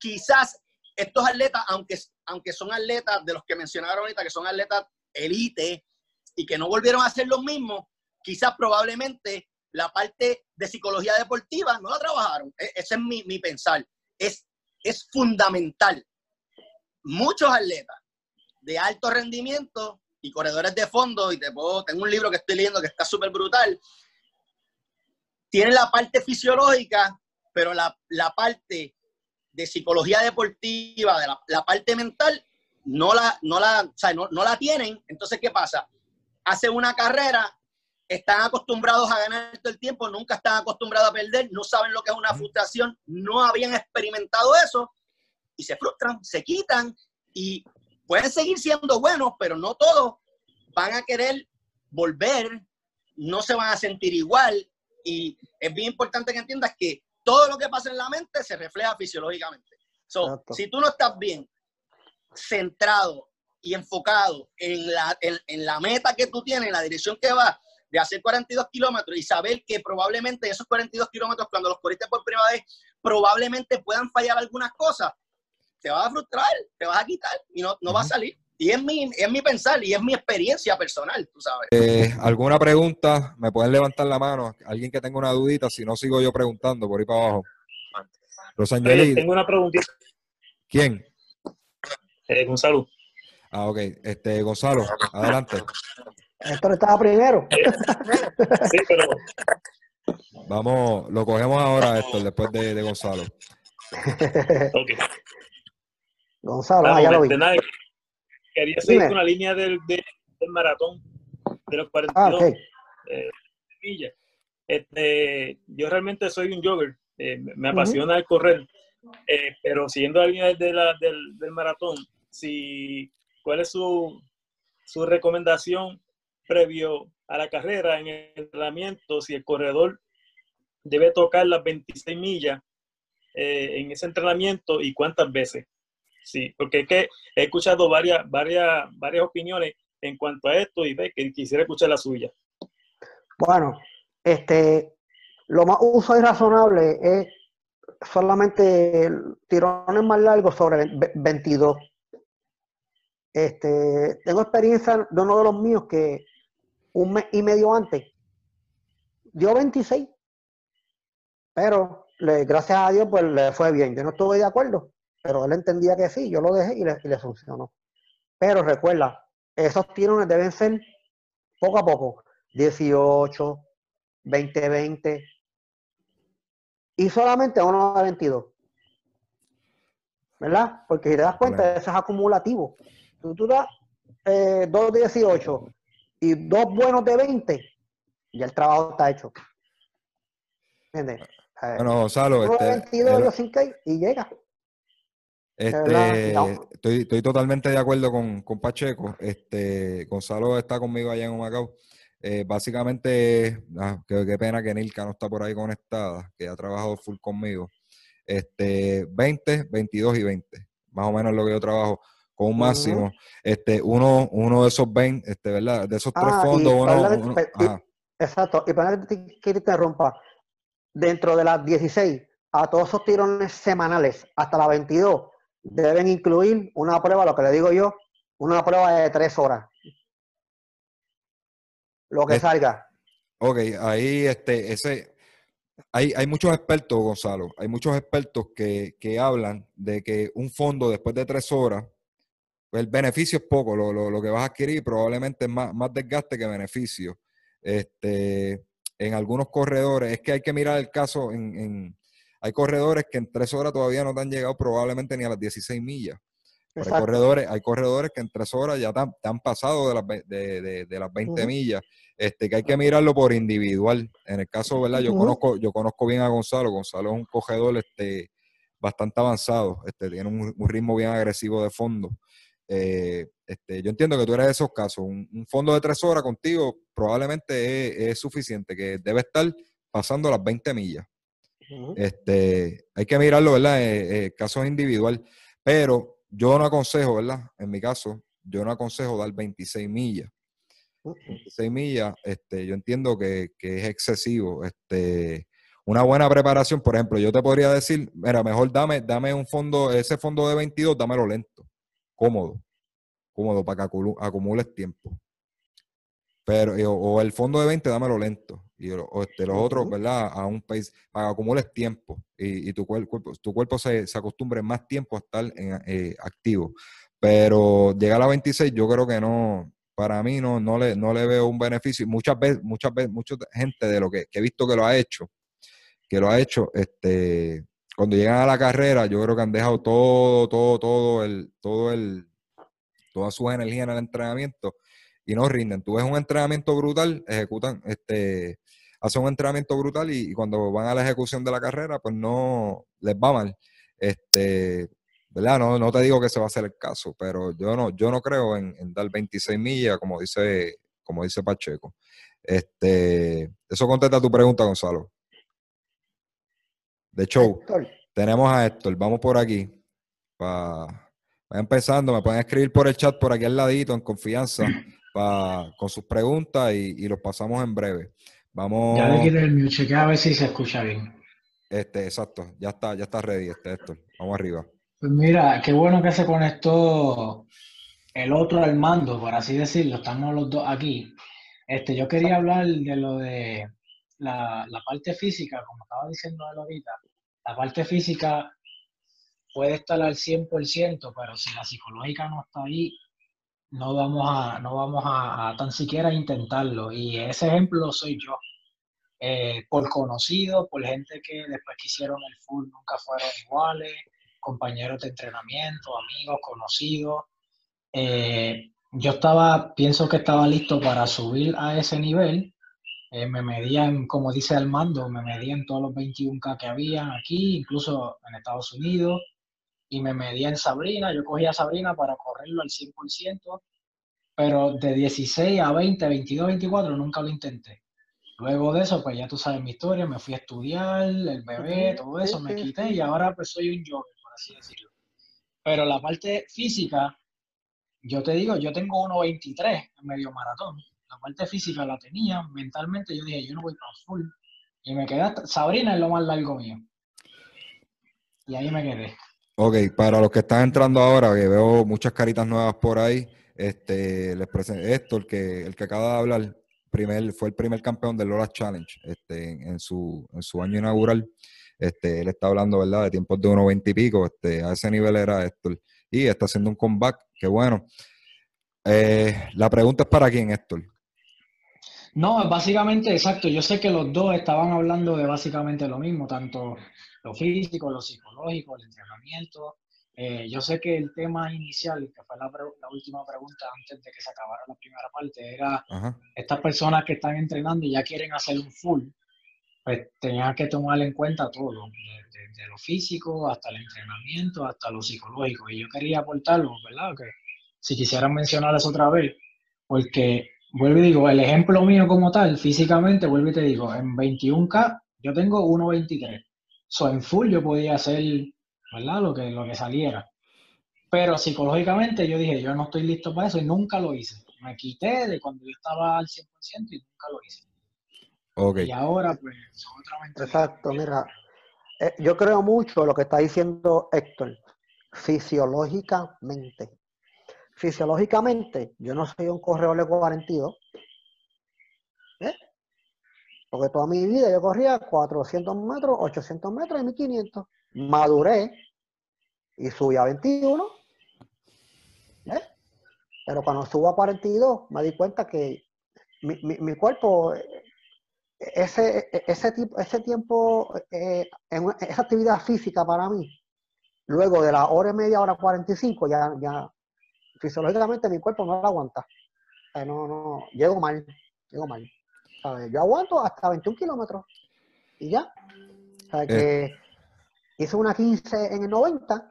quizás estos atletas, aunque, aunque son atletas de los que mencionaron ahorita, que son atletas elite y que no volvieron a hacer lo mismo, quizás probablemente la parte de psicología deportiva no la trabajaron. E, ese es mi, mi pensar. Es, es fundamental. Muchos atletas de alto rendimiento y corredores de fondo, y te puedo, tengo un libro que estoy leyendo que está súper brutal, tienen la parte fisiológica, pero la, parte de psicología deportiva, de la, parte mental, no la, no, la, no, no la tienen. Entonces, ¿qué pasa? Hacen una carrera, están acostumbrados a ganar todo el tiempo, nunca están acostumbrados a perder, no saben lo que es una frustración, no habían experimentado eso y se frustran, se quitan y pueden seguir siendo buenos, pero no todos van a querer volver, no se van a sentir igual. Y es bien importante que entiendas que todo lo que pasa en la mente se refleja fisiológicamente. si tú no estás bien centrado y enfocado en la, en, la meta que tú tienes, en la dirección que vas, de hacer 42 kilómetros y saber que probablemente esos 42 kilómetros, cuando los corriste por primera vez, probablemente puedan fallar algunas cosas, te vas a frustrar, te vas a quitar y no, no va a salir. Y es mi, es mi pensar y es mi experiencia personal, tú sabes. Eh, ¿Alguna pregunta? ¿Me pueden levantar la mano? Alguien que tenga una dudita, si no sigo yo preguntando por ahí para abajo. Rosangeli. tengo una preguntita. ¿Quién? Eh, Gonzalo. Ah, ok. Este, Gonzalo, adelante. Esto estaba primero. sí, pero... Vamos, lo cogemos ahora, esto, después de, de Gonzalo. ok. Gonzalo, ah, ya lo vi. Quería seguir con la línea del, del, maratón de los 42 ah, eh, millas. Este, yo realmente soy un jogger, eh, me apasiona el correr, eh, pero siguiendo la línea de la, del, del, maratón, si, ¿cuál es su, su recomendación previo a la carrera en el entrenamiento? Si el corredor debe tocar las 26 millas en ese entrenamiento y cuántas veces. Sí, porque es que he escuchado varias, varias, varias opiniones en cuanto a esto y ve que quisiera escuchar la suya. Bueno, este, lo más uso y razonable es solamente tirones más largos sobre 22. Este, tengo experiencia de uno de los míos que un mes y medio antes dio 26, pero le, gracias a Dios pues le fue bien. Yo no estuve de acuerdo, pero él entendía que sí, yo lo dejé y le, funcionó. Pero recuerda, esos tirones deben ser poco a poco, 18, 20, 20, y solamente uno de 22. ¿Verdad? Porque si te das cuenta, eso es acumulativo. Tú, tú das eh, dos de 18 y dos buenos de 20, y el trabajo está hecho. ¿Entiendes? Bueno, Gonzalo, este, 22 y llega. Este, estoy, estoy, totalmente de acuerdo con, con, Pacheco. Este, Gonzalo está conmigo allá en Macao. Eh, básicamente, ah, qué, pena que Nilka no está por ahí conectada, que ha trabajado full conmigo. Este, 20, 22 y 20. Más o menos lo que yo trabajo con un máximo. Este, uno, uno de esos 20, este, ¿verdad? De esos tres ah, fondos, uno, exacto. Y para que te interrumpa, dentro de las 16, a todos esos tirones semanales, hasta la 22, deben incluir una prueba, lo que le digo yo, una prueba de tres horas. Lo que salga. Ok, ahí este, ese, hay, hay muchos expertos, Gonzalo, hay muchos expertos que, que, hablan de que un fondo después de tres horas, el beneficio es poco, lo, lo, lo que vas a adquirir probablemente es más, más desgaste que beneficio. Este, en algunos corredores, es que hay que mirar el caso en hay corredores que en tres horas todavía no te han llegado probablemente ni a las 16 millas. Hay corredores, hay corredores que en tres horas ya te han, pasado de las, de, las 20 millas. Este, que hay que mirarlo por individual. En el caso, ¿verdad? Yo conozco, yo conozco bien a Gonzalo. Gonzalo es un corredor este, bastante avanzado. Este, tiene un, ritmo bien agresivo de fondo. Eh, este, yo entiendo que tú eres de esos casos. Un, fondo de tres horas contigo probablemente es, es, suficiente, que debe estar pasando las 20 millas. Este, hay que mirarlo, ¿verdad? Eh, eh, casos individual. Pero yo no aconsejo, ¿verdad? En mi caso, yo no aconsejo dar 26 millas. 26 millas, este, yo entiendo que, es excesivo. Este, una buena preparación, por ejemplo, yo te podría decir, mira, mejor dame, dame un fondo, ese fondo de 22, dámelo lento, cómodo, cómodo para que acumules tiempo. Pero, eh, o, el fondo de 20, dámelo lento. Y o este, los otros, ¿verdad? A un país, para que acumules tiempo y, tu, cuerpo, tu cuerpo se, se, acostumbre más tiempo a estar en, eh, activo. Pero llegar a 26, yo creo que no, para mí no, no, le, no le veo un beneficio. Muchas veces, muchas veces, mucha gente de lo que, he visto que lo ha hecho, que lo ha hecho, este, cuando llegan a la carrera, yo creo que han dejado todo, todo, todo el, todo el, toda su energía en el entrenamiento y no rinden. Tú ves un entrenamiento brutal, ejecutan, este, hacen un entrenamiento brutal y, cuando van a la ejecución de la carrera, pues no les va mal. Este, ¿verdad? No, no te digo que se va a hacer el caso, pero yo no, yo no creo en, dar 26 millas, como dice, como dice Pacheco. Este, eso contesta tu pregunta, Gonzalo. De hecho, tenemos a Héctor. Vamos por aquí. Va empezando. Me pueden escribir por el chat por aquí al ladito, en confianza, con sus preguntas y, los pasamos en breve. Vamos. Ya le quité el mute, a ver si se escucha bien. Este, exacto. Ya está, ya está ready, este Héctor. Vamos arriba. Pues mira, qué bueno que se conectó el otro al mando, por así decirlo. Estamos los dos aquí. Este, yo quería hablar de lo de la, parte física, como estaba diciendo él ahorita. La parte física puede estar al 100%, pero si la psicológica no está ahí, no vamos a, no vamos a, tan siquiera intentarlo. Y ese ejemplo soy yo. Eh, por conocido, por gente que después que hicieron el full nunca fueron iguales, compañeros de entrenamiento, amigos, conocidos. Eh, yo estaba, pienso que estaba listo para subir a ese nivel. Eh, me medían, como dice Armando, me medían todos los 21K que había aquí, incluso en Estados Unidos, y me medía en Sabrina. Yo cogía a Sabrina para correrlo al 100%, pero de 16 a 20, 22, 24 nunca lo intenté. Luego de eso, pues ya tú sabes mi historia, me fui a estudiar, el bebé, todo eso, me quité y ahora pues soy un jogger, por así decirlo. Pero la parte física, yo te digo, yo tengo 1.23 en medio maratón. La parte física la tenía, mentalmente yo dije, yo no voy para full. Y me quedé, Sabrina es lo más largo mío. Y ahí me quedé. Ok, para los que están entrando ahora, que veo muchas caritas nuevas por ahí, este, les presento esto, el que, el que acaba de hablar, primer, fue el primer campeón del Lola Challenge este, en, su, en su año inaugural. Este, él está hablando, ¿verdad?, de tiempos de 1.20 y pico. Este, a ese nivel era Héctor y está haciendo un comeback, que bueno. Eh, la pregunta es para quién, Héctor. No, básicamente, exacto. Yo sé que los dos estaban hablando de básicamente lo mismo, tanto lo físico, lo psicológico, el entrenamiento. Eh, yo sé que el tema inicial, que fue la, última pregunta antes de que se acabara la primera parte, era estas personas que están entrenando y ya quieren hacer un full, pues tenían que tomar en cuenta todo, desde lo físico hasta el entrenamiento, hasta lo psicológico. Y yo quería aportarlo, ¿verdad? Que si quisieran mencionarles otra vez, porque vuelvo y digo, el ejemplo mío como tal, físicamente, vuelvo y te digo, en 21K yo tengo 1.23. So, en full yo podía hacer, ¿verdad? Lo que, lo que saliera. Pero psicológicamente yo dije, yo no estoy listo para eso y nunca lo hice. Me quité de cuando yo estaba al 100% y nunca lo hice. Okay. Y ahora, pues, otra Exacto, mira, eh, yo creo mucho lo que está diciendo Héctor, fisiológicamente. Fisiológicamente, yo no soy un corredor de 42, ¿eh? porque toda mi vida yo corría 400 metros, 800 metros y 1500. Maduré y subí a 21, ¿eh? pero cuando subo a 42 me di cuenta que mi, mi cuerpo ese, ese, tipo, ese tiempo, eh, en esa actividad física para mí, luego de la hora y media, hora 45, ya, ya fisiológicamente mi cuerpo no lo aguanta. no, no, llego mal, llego mal. Yo aguanto hasta 21 kilómetros y ya. O sea, que eh. hice una 15 en el 90,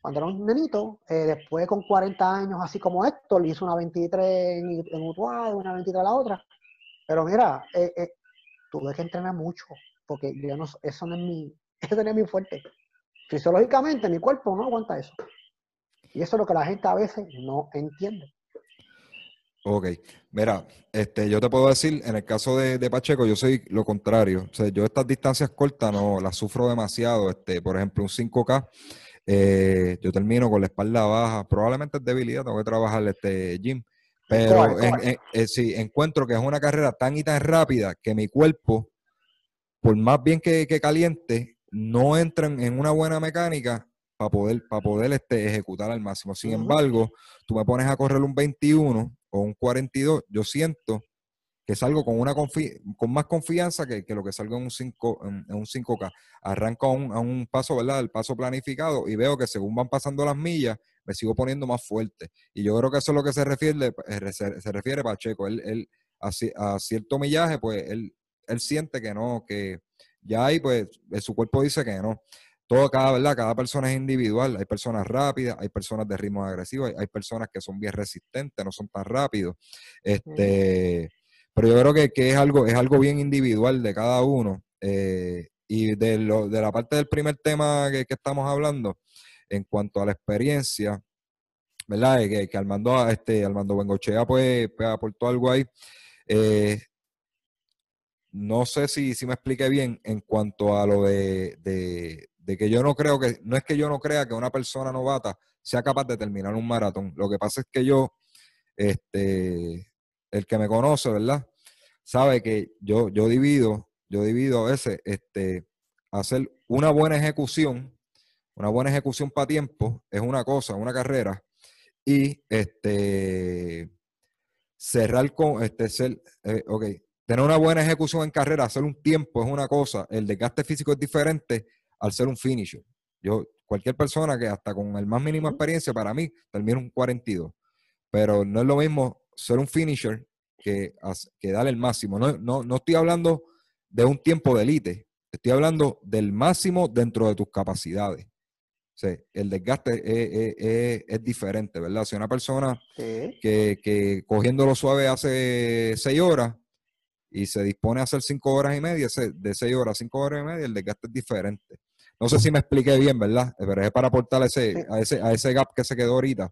cuando era un nenito, eh, después con 40 años, así como Héctor, hice una 23 en, en Utuado, una 23 en la otra. Pero mira, eh, tuve que entrenar mucho, porque yo no, eso no es mi, eso no es mi fuerte. Fisiológicamente mi cuerpo no aguanta eso. Y eso es lo que la gente a veces no entiende. Ok, mira, este, yo te puedo decir, en el caso de, Pacheco, yo soy lo contrario. O sea, yo estas distancias cortas no las sufro demasiado. Este, por ejemplo, un 5K, eh, yo termino con la espalda baja. Probablemente es debilidad, tengo que trabajar este gym. Pero en, eh, sí, encuentro que es una carrera tan y tan rápida que mi cuerpo, por más bien que, caliente, no entra en, una buena mecánica para poder, para poder este, ejecutar al máximo. Sin embargo, tú me pones a correr un 21 o un 42, yo siento que salgo con una con más confianza que, lo que salga en un 5 en, un 5K. Arranco a un, a un, paso, ¿verdad? El paso planificado y veo que según van pasando las millas, me sigo poniendo más fuerte. Y yo creo que eso es lo que se refiere, eh, se, refiere Pacheco. Él, él a, cierto millaje, pues él, él siente que no, que ya ahí, pues su cuerpo dice que no. Todo, cada, ¿verdad? cada persona es individual. Hay personas rápidas, hay personas de ritmo agresivo, hay, personas que son bien resistentes, no son tan rápidos. Este, Pero yo creo que, que, es, algo, es algo bien individual de cada uno. Eh, y de, lo, de la parte del primer tema que, que, estamos hablando, en cuanto a la experiencia, ¿verdad? Que, que Armando, este, Armando Bengochea pues, pues aportó algo ahí. Eh, no sé si, si me expliqué bien en cuanto a lo de, de, que yo no creo que, no es que yo no crea que una persona novata sea capaz de terminar un maratón. Lo que pasa es que yo, este, el que me conoce, ¿verdad? Sabe que yo, yo divido, yo divido a veces, este, hacer una buena ejecución, una buena ejecución para tiempo es una cosa, una carrera, y este cerrar con, este, ser, eh, ok, tener una buena ejecución en carrera, hacer un tiempo es una cosa, el desgaste físico es diferente al ser un finisher. Yo, cualquier persona que hasta con el más mínimo experiencia, para mí, termina un 42. Pero no es lo mismo ser un finisher que, que darle el máximo. No, no, no estoy hablando de un tiempo de élite, estoy hablando del máximo dentro de tus capacidades. el desgaste es, diferente, ¿verdad? Si una persona que, que cogiéndolo suave hace seis horas, y se dispone a hacer cinco horas y media, de seis horas a cinco horas y media, el desgaste es diferente. No sé si me expliqué bien, ¿verdad? Pero es para aportar ese, a, ese, a ese gap que se quedó ahorita.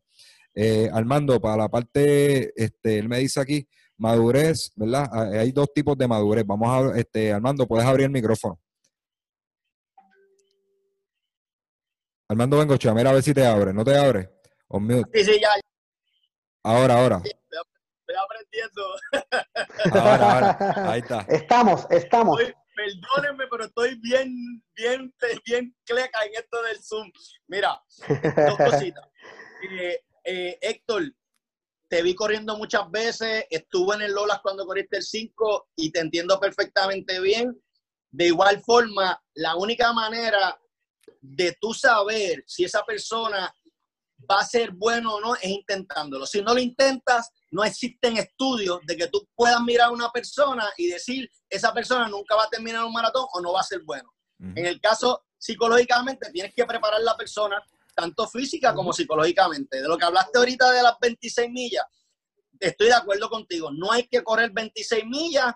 Eh, Armando, para la parte, este, él me dice aquí, madurez, ¿verdad? Ah, hay dos tipos de madurez. Vamos a, este, Armando, puedes abrir el micrófono. Armando Bengocha, mira a ver si te abre. ¿No te abre? Sí, sí, ya. Ahora, ahora aprendiendo. Ahora, ahora, ahí está. Estamos, estamos. perdónenme, pero estoy bien, bien, bien cleca en esto del Zoom. Mira, dos cositas. Eh, eh, Héctor, te vi corriendo muchas veces, estuve en el Lolas cuando corriste el 5 y te entiendo perfectamente bien. De igual forma, la única manera de tú saber si esa persona va a ser bueno o no es intentándolo. Si no lo intentas, no existen estudios de que tú puedas mirar a una persona y decir, esa persona nunca va a terminar un maratón o no va a ser bueno. En el caso psicológicamente, tienes que preparar la persona, tanto física como psicológicamente. De lo que hablaste ahorita de las 26 millas, estoy de acuerdo contigo. No hay que correr 26 millas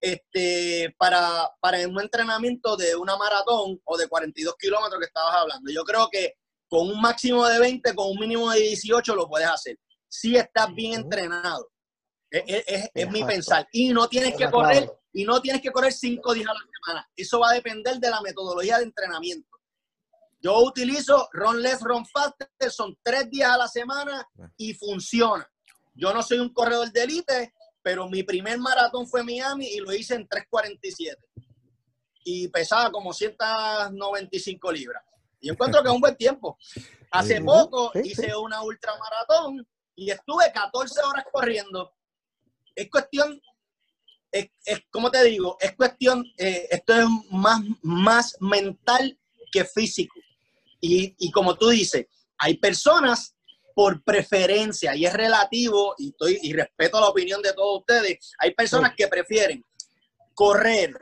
este, para, para un entrenamiento de una maratón o de 42 kilómetros que estabas hablando. Yo creo que con un máximo de 20, con un mínimo de 18 lo puedes hacer. Si estás bien entrenado. Es, mi pensar. Y no tienes que correr, y no tienes que correr cinco días a la semana. Eso va a depender de la metodología de entrenamiento. Yo utilizo run left, run fast, son tres días a la semana y funciona. Yo no soy un corredor de élite, pero mi primer maratón fue en Miami y lo hice en 3.47. Y pesaba como 195 libras. Y encuentro que es un buen tiempo. Hace poco hice una ultramaratón y estuve 14 horas corriendo. Es cuestión, es, como te digo, es cuestión, eh, esto es más, más mental que físico. Y, y como tú dices, hay personas por preferencia y es relativo y, estoy, y respeto la opinión de todos ustedes. Hay personas que prefieren correr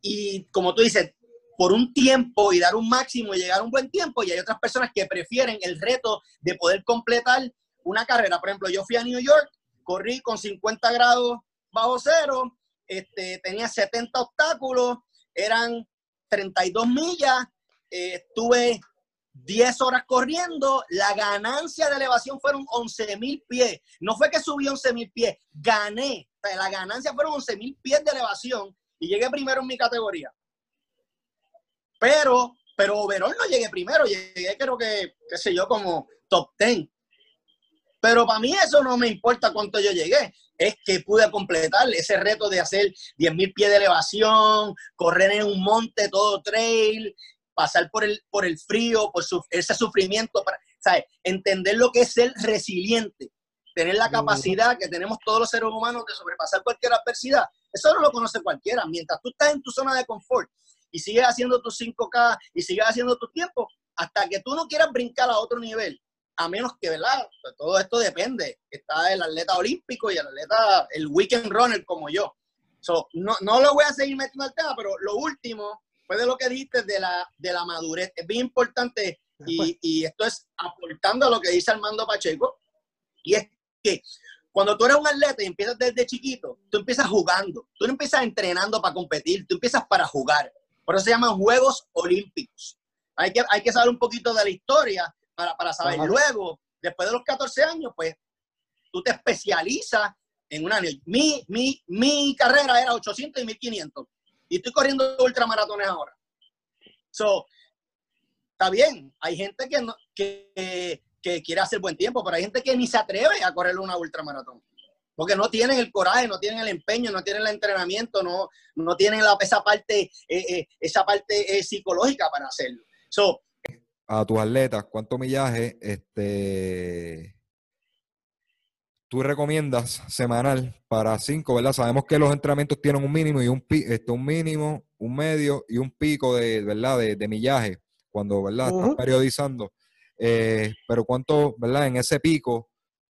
y, como tú dices, por un tiempo y dar un máximo y llegar a un buen tiempo y hay otras personas que prefieren el reto de poder completar una carrera. Por ejemplo, yo fui a New York, corrí con 50 grados bajo cero, este, tenía 70 obstáculos, eran 32 millas, eh, estuve 10 horas corriendo, la ganancia de elevación fueron 11 mil pies. No fue que subí 11 mil pies, gané. la ganancia fueron 11 mil pies de elevación y llegué primero en mi categoría. Pero, pero overall no llegué primero, llegué creo que, qué sé yo, como top 10. Pero para mí eso no me importa cuánto yo llegué, es que pude completar ese reto de hacer 10.000 pies de elevación, correr en un monte todo trail, pasar por el, por el frío, por ese sufrimiento, para, ¿sabes? entender lo que es ser resiliente. tener la capacidad que tenemos todos los seres humanos de sobrepasar cualquier adversidad. Eso no lo conoce cualquiera. Mientras tú estás en tu zona de confort y sigues haciendo tus 5K y sigues haciendo tu tiempo, hasta que tú no quieras brincar a otro nivel, a menos que, ¿verdad? Pues todo esto depende. Está el atleta olímpico y el atleta, el weekend runner como yo. no, no lo voy a seguir metiendo al tema, pero lo último fue de lo que dijiste de la, de la madurez. Es bien importante y, y esto es aportando a lo que dice Armando Pacheco. Y es que cuando tú eres un atleta y empiezas desde chiquito, tú empiezas jugando, tú no empiezas entrenando para competir, tú empiezas para jugar. Por eso se llaman Juegos Olímpicos. Hay que, hay que saber un poquito de la historia para, para saber. Luego, después de los 14 años, pues tú te especializas en un año. Mi, mi, mi carrera era 800 y 1500 y estoy corriendo ultramaratones ahora. So, está bien, hay gente que, no, que, que quiere hacer buen tiempo, pero hay gente que ni se atreve a correr una ultramaratón. Porque no tienen el coraje, no tienen el empeño, no tienen el entrenamiento, no, no tienen la, esa parte, eh, eh, esa parte eh, psicológica para hacerlo. So, a tus atletas, ¿cuánto millaje este, tú recomiendas semanal para cinco, verdad? Sabemos que los entrenamientos tienen un mínimo y un, este, un mínimo, un medio y un pico de, ¿verdad? de, millaje cuando ¿verdad? estás periodizando. Eh, pero cuánto, ¿verdad? En ese pico,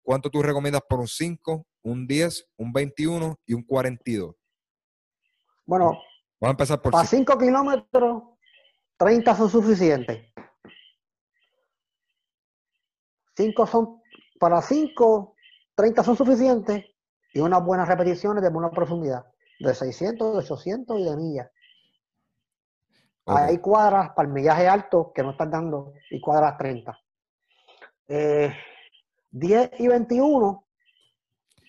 ¿cuánto tú recomiendas por un 5, un 10, un 21 y un 42? Bueno, vamos a empezar por para 5 kilómetros, 30 son suficientes. 5 son, para 5, 30 son suficientes y unas buenas repeticiones de buena profundidad, de 600, de 800 y de millas. Hay cuadras para el millaje alto que no están dando y cuadras 30. 10 eh, y 21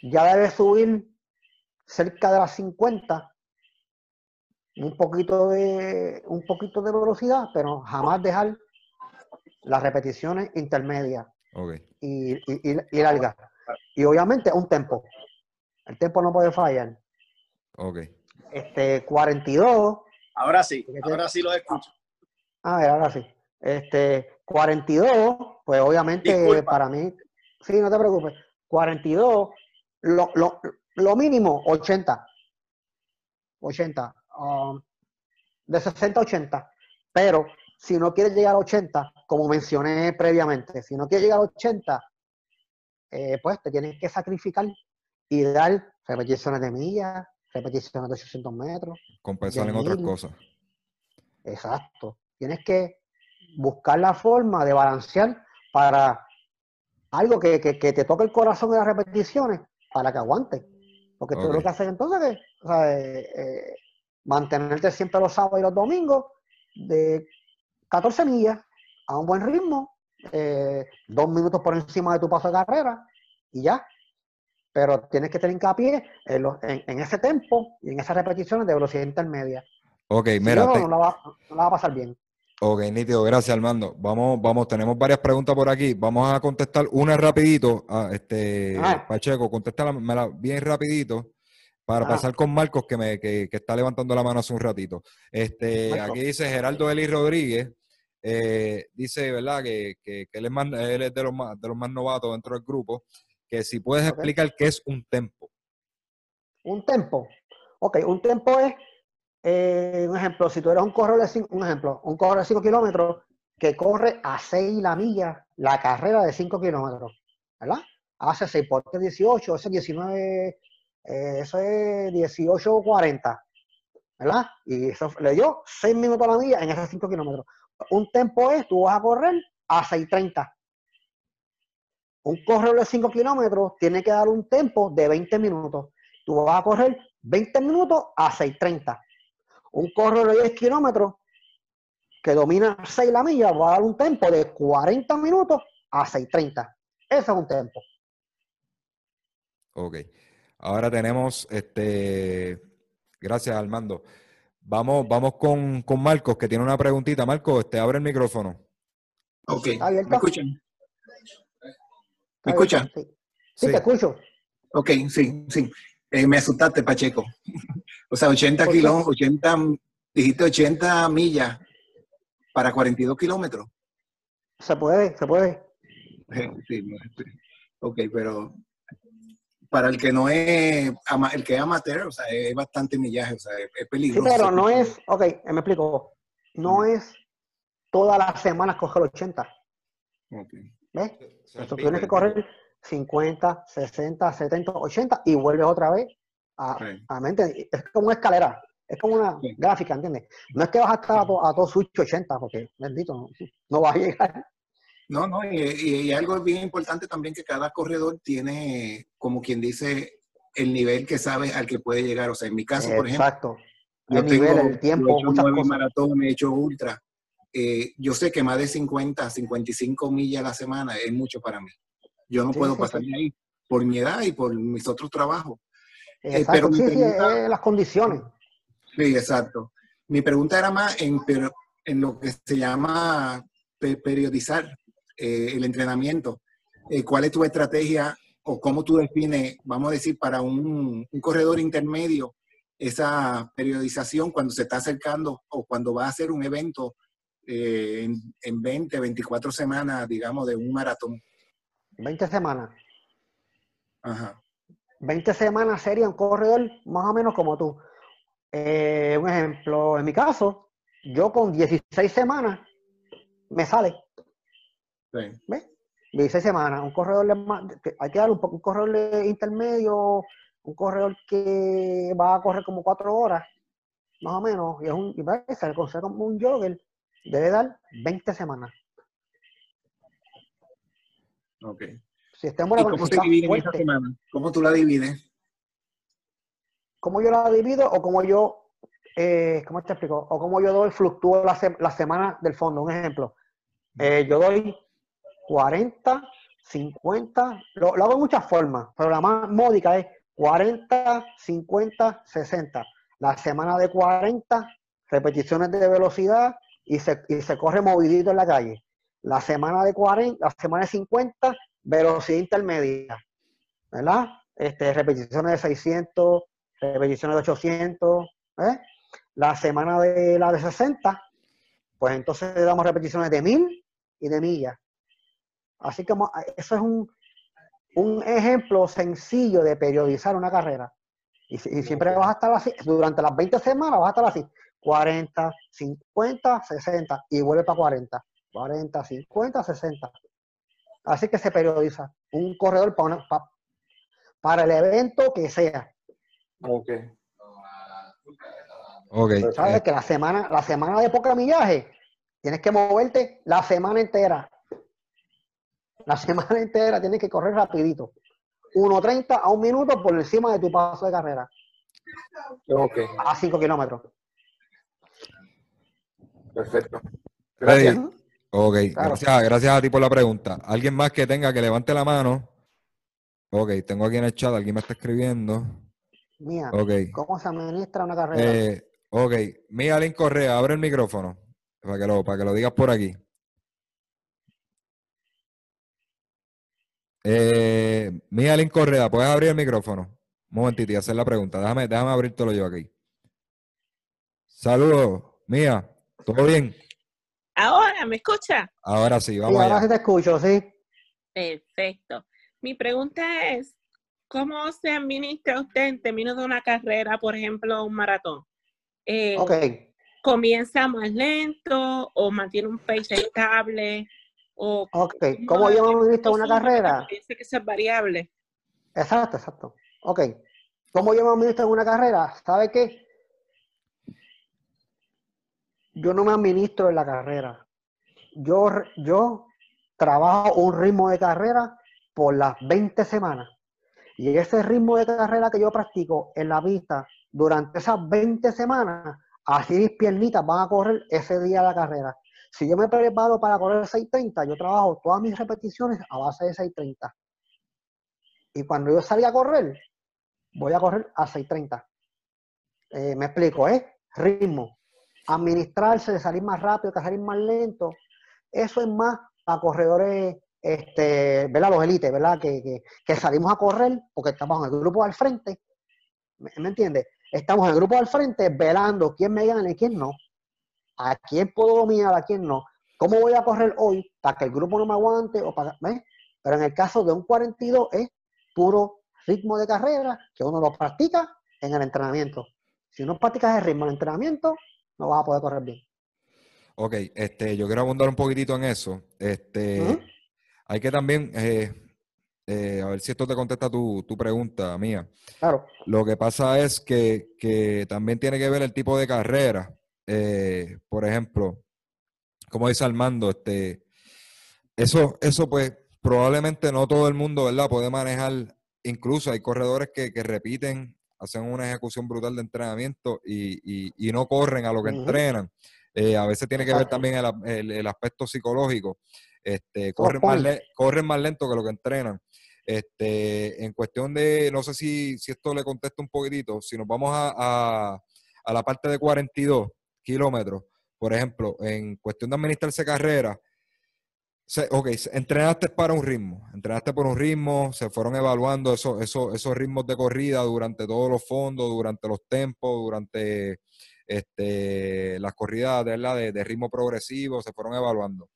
ya debe subir cerca de las 50. Un poquito de, un poquito de velocidad, pero jamás dejar las repeticiones intermedias y, y, y, largas. Y obviamente un tempo. El tempo no puede fallar. Ok. Este, 42 Ahora sí, ahora sí lo escucho. A ver, ahora sí. Este, 42, pues obviamente para mí, sí, no te preocupes. 42, lo, lo, lo mínimo 80. 80. Um, de 60 a 80. Pero si no quieres llegar a 80, como mencioné previamente, si no quieres llegar a 80, eh, pues te tienes que sacrificar y dar repeticiones de millas, repeticiones de 800 metros. Compensar en otras cosas. Exacto. Tienes que buscar la forma de balancear para algo que, te toque el corazón de las repeticiones para que aguante. Porque tú lo que haces entonces es eh, eh, mantenerte siempre los sábados y los domingos de 14 millas a un buen ritmo, eh, dos minutos por encima de tu paso de carrera y ya pero tienes que tener hincapié en, en, ese tempo y en esas repeticiones de velocidad intermedia. Ok, mira. no, la va, a pasar bien. Ok, nítido, gracias Armando. Vamos, vamos, tenemos varias preguntas por aquí. Vamos a contestar una rapidito. A este, ah. Pacheco, contéstala bien rapidito para ah. pasar con Marcos que me que, está levantando la mano hace un ratito. Este, aquí dice Geraldo Eli Rodríguez, eh, dice, ¿verdad? Que, que, él, es más, él es de los más, de los más novatos dentro del grupo que si puedes explicar qué es un tempo. Un tempo. Ok, un tempo es, eh, un ejemplo, si tú eres un corredor de 5, un ejemplo, un corredor de 5 kilómetros que corre a 6 la milla la carrera de 5 kilómetros, ¿verdad? Hace 6 por 18, eso es 19, eh, eso es 18 40, ¿verdad? Y eso le dio 6 minutos a la milla en esos 5 kilómetros. Un tempo es, tú vas a correr a 6.30 un corredor de 5 kilómetros tiene que dar un tempo de 20 minutos. Tú vas a correr 20 minutos a 6.30. Un corredor de 10 kilómetros que domina 6 la milla va a dar un tempo de 40 minutos a 6.30. Ese es un tempo. Ok. Ahora tenemos, este, gracias Armando. Vamos, vamos con, Marcos, que tiene una preguntita. Marcos, este, abre el micrófono. Ok, ¿me escuchan? ¿Me escucha? Sí. te escucho. Ok, sí, sí. Eh, me asustaste, Pacheco. o sea, 80 kilómetros, 80, dijiste 80 millas para 42 kilómetros. Se puede, se puede. Sí, ok, pero para el que no es, el que es amateur, o sea, es bastante millaje, o sea, es, peligroso. Sí, pero no es, ok, me explico, no es todas las semanas coger 80. Okay. ¿Ves? Entonces tienes que correr 50, 60, 70, 80 y vuelves otra vez a, a mente. Es como una escalera, es como una gráfica, ¿entiendes? No es que vas a estar a, todo switch 80, porque, bendito, no, no vas a llegar. No, no, y, y, algo bien importante también que cada corredor tiene, como quien dice, el nivel que sabe al que puede llegar. O sea, en mi caso, por ejemplo, Exacto. El nivel, el tiempo, he hecho nueve maratón, he hecho ultra. Eh, yo sé que más de 50, 55 millas a la semana es mucho para mí. Yo no puedo pasar ahí por mi edad y por mis otros trabajos. Eh, exacto, sí, sí, las condiciones. Sí, exacto. Mi pregunta era más en, en lo que se llama periodizar eh, el entrenamiento. Eh, ¿Cuál es tu estrategia o cómo tú defines, vamos a decir, para un, corredor intermedio, esa periodización cuando se está acercando o cuando va a hacer un evento eh, en, en, 20, 24 semanas, digamos, de un maratón? 20 semanas. Ajá. 20 semanas sería un corredor más o menos como tú. un ejemplo, en mi caso, yo con 16 semanas me sale. Sí. ¿Ves? 16 semanas, un corredor hay que dar un, un corredor intermedio, un corredor que va a correr como 4 horas, más o menos, y es un, y va a ser como un jogger, debe dar 20 semanas. Ok. Si ¿Y cómo se divide esa semana? ¿Cómo tú la divides? ¿Cómo yo la divido o cómo yo, eh, cómo te explico? O cómo yo doy, fluctúo la, la semana del fondo. Un ejemplo. Eh, yo doy 40, 50, lo, hago de muchas formas, pero la más módica es 40, 50, 60. La semana de 40, repeticiones de velocidad y se, y se corre movidito en la calle. La semana de 40, la semana de 50, velocidad intermedia, ¿verdad? Este, repeticiones de 600, repeticiones de 800, ¿eh? La semana de la de 60, pues entonces le damos repeticiones de 1000 y de millas. Así que eso es un, un ejemplo sencillo de periodizar una carrera. Y, siempre vas a estar así, durante las 20 semanas vas a estar así, 40, 50, 60, y vuelve para 40, 40, 50, 60. Así que se periodiza un corredor para, para, el evento que sea. Ok. Okay. Sabes que la semana, la semana de poca millaje, tienes que moverte la semana entera la semana entera tienes que correr rapidito. 1.30 a un minuto por encima de tu paso de carrera. Okay. A 5 kilómetros. Perfecto. Gracias. Ok, gracias, gracias a ti por la pregunta. ¿Alguien más que tenga que levante la mano? Ok, tengo aquí en el chat, alguien me está escribiendo. Mía, okay. ¿cómo se administra una carrera? Eh, ok, Mía Lin Correa, abre el micrófono para que lo, para que lo digas por aquí. Eh, Mía Lin Correa, ¿puedes abrir el micrófono? Un momentito y hacer la pregunta. Déjame, déjame abrirte yo aquí. Saludos, Mía. ¿Todo bien? Ahora, ¿me escucha? Ahora sí, vamos Ahora sí te escucho, sí. Perfecto. Mi pregunta es, ¿cómo se administra usted en términos de una carrera, por ejemplo, un maratón? Eh, ok. ¿Comienza más lento o mantiene un pace estable? ok, ¿cómo yo administro una carrera? Dice que es variable. Exacto, exacto. Ok, ¿cómo yo me administro una carrera? ¿Sabe qué? Yo no me administro en la carrera. Yo, yo trabajo un ritmo de carrera por las 20 semanas. Y ese ritmo de carrera que yo practico en la pista durante esas 20 semanas, así mis piernitas van a correr ese día de la carrera. Si yo me preparo para correr 630, yo trabajo todas mis repeticiones a base de 630. Y cuando yo salga a correr, voy a correr a 630. Eh, me explico, ¿eh? Ritmo. Administrarse, de salir más rápido que salir más lento. Eso es más para corredores, este, ¿verdad? Los élites, ¿verdad? Que, salimos a correr porque estamos en el grupo al frente. ¿Me, ¿Me entiendes? Estamos en el grupo al frente velando quién me gana y quién no a quién puedo dominar, a quién no. ¿Cómo voy a correr hoy para que el grupo no me aguante? O para, Pero en el caso de un 42 es puro ritmo de carrera que uno lo practica en el entrenamiento. Si no practicas el ritmo en el entrenamiento, no vas a poder correr bien. Ok, este, yo quiero abundar un poquitito en eso. Este, Hay que también, eh, eh, a ver si esto te contesta tu, pregunta mía. Claro. Lo que pasa es que, también tiene que ver el tipo de carrera. Eh, por ejemplo, como dice Armando, este, eso, eso pues probablemente no todo el mundo, ¿verdad? Puede manejar, incluso hay corredores que, repiten, hacen una ejecución brutal de entrenamiento y, no corren a lo que entrenan. Eh, a veces tiene que ver también el, aspecto psicológico. Este, corren, más corren más lento que lo que entrenan. Este, en cuestión de, no sé si, si esto le contesto un poquitito, si nos vamos a, a la parte de 42 kilómetros, por ejemplo, en cuestión de administrarse carrera, ok, entrenaste para un ritmo, entrenaste por un ritmo, se fueron evaluando esos, esos, esos ritmos de corrida durante todos los fondos, durante los tempos, durante este, las corridas de, de ritmo progresivo, se fueron evaluando.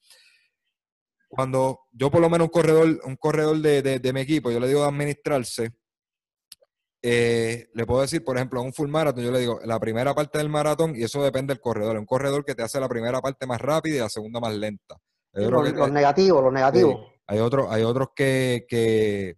Cuando yo por lo menos un corredor, un corredor de, mi equipo, yo le digo de administrarse, eh, le puedo decir, por ejemplo, en un full marathon, yo le digo la primera parte del maratón, y eso depende del corredor. Un corredor que te hace la primera parte más rápida y la segunda más lenta los, negativos, los negativos. hay, otros, hay otros que, que,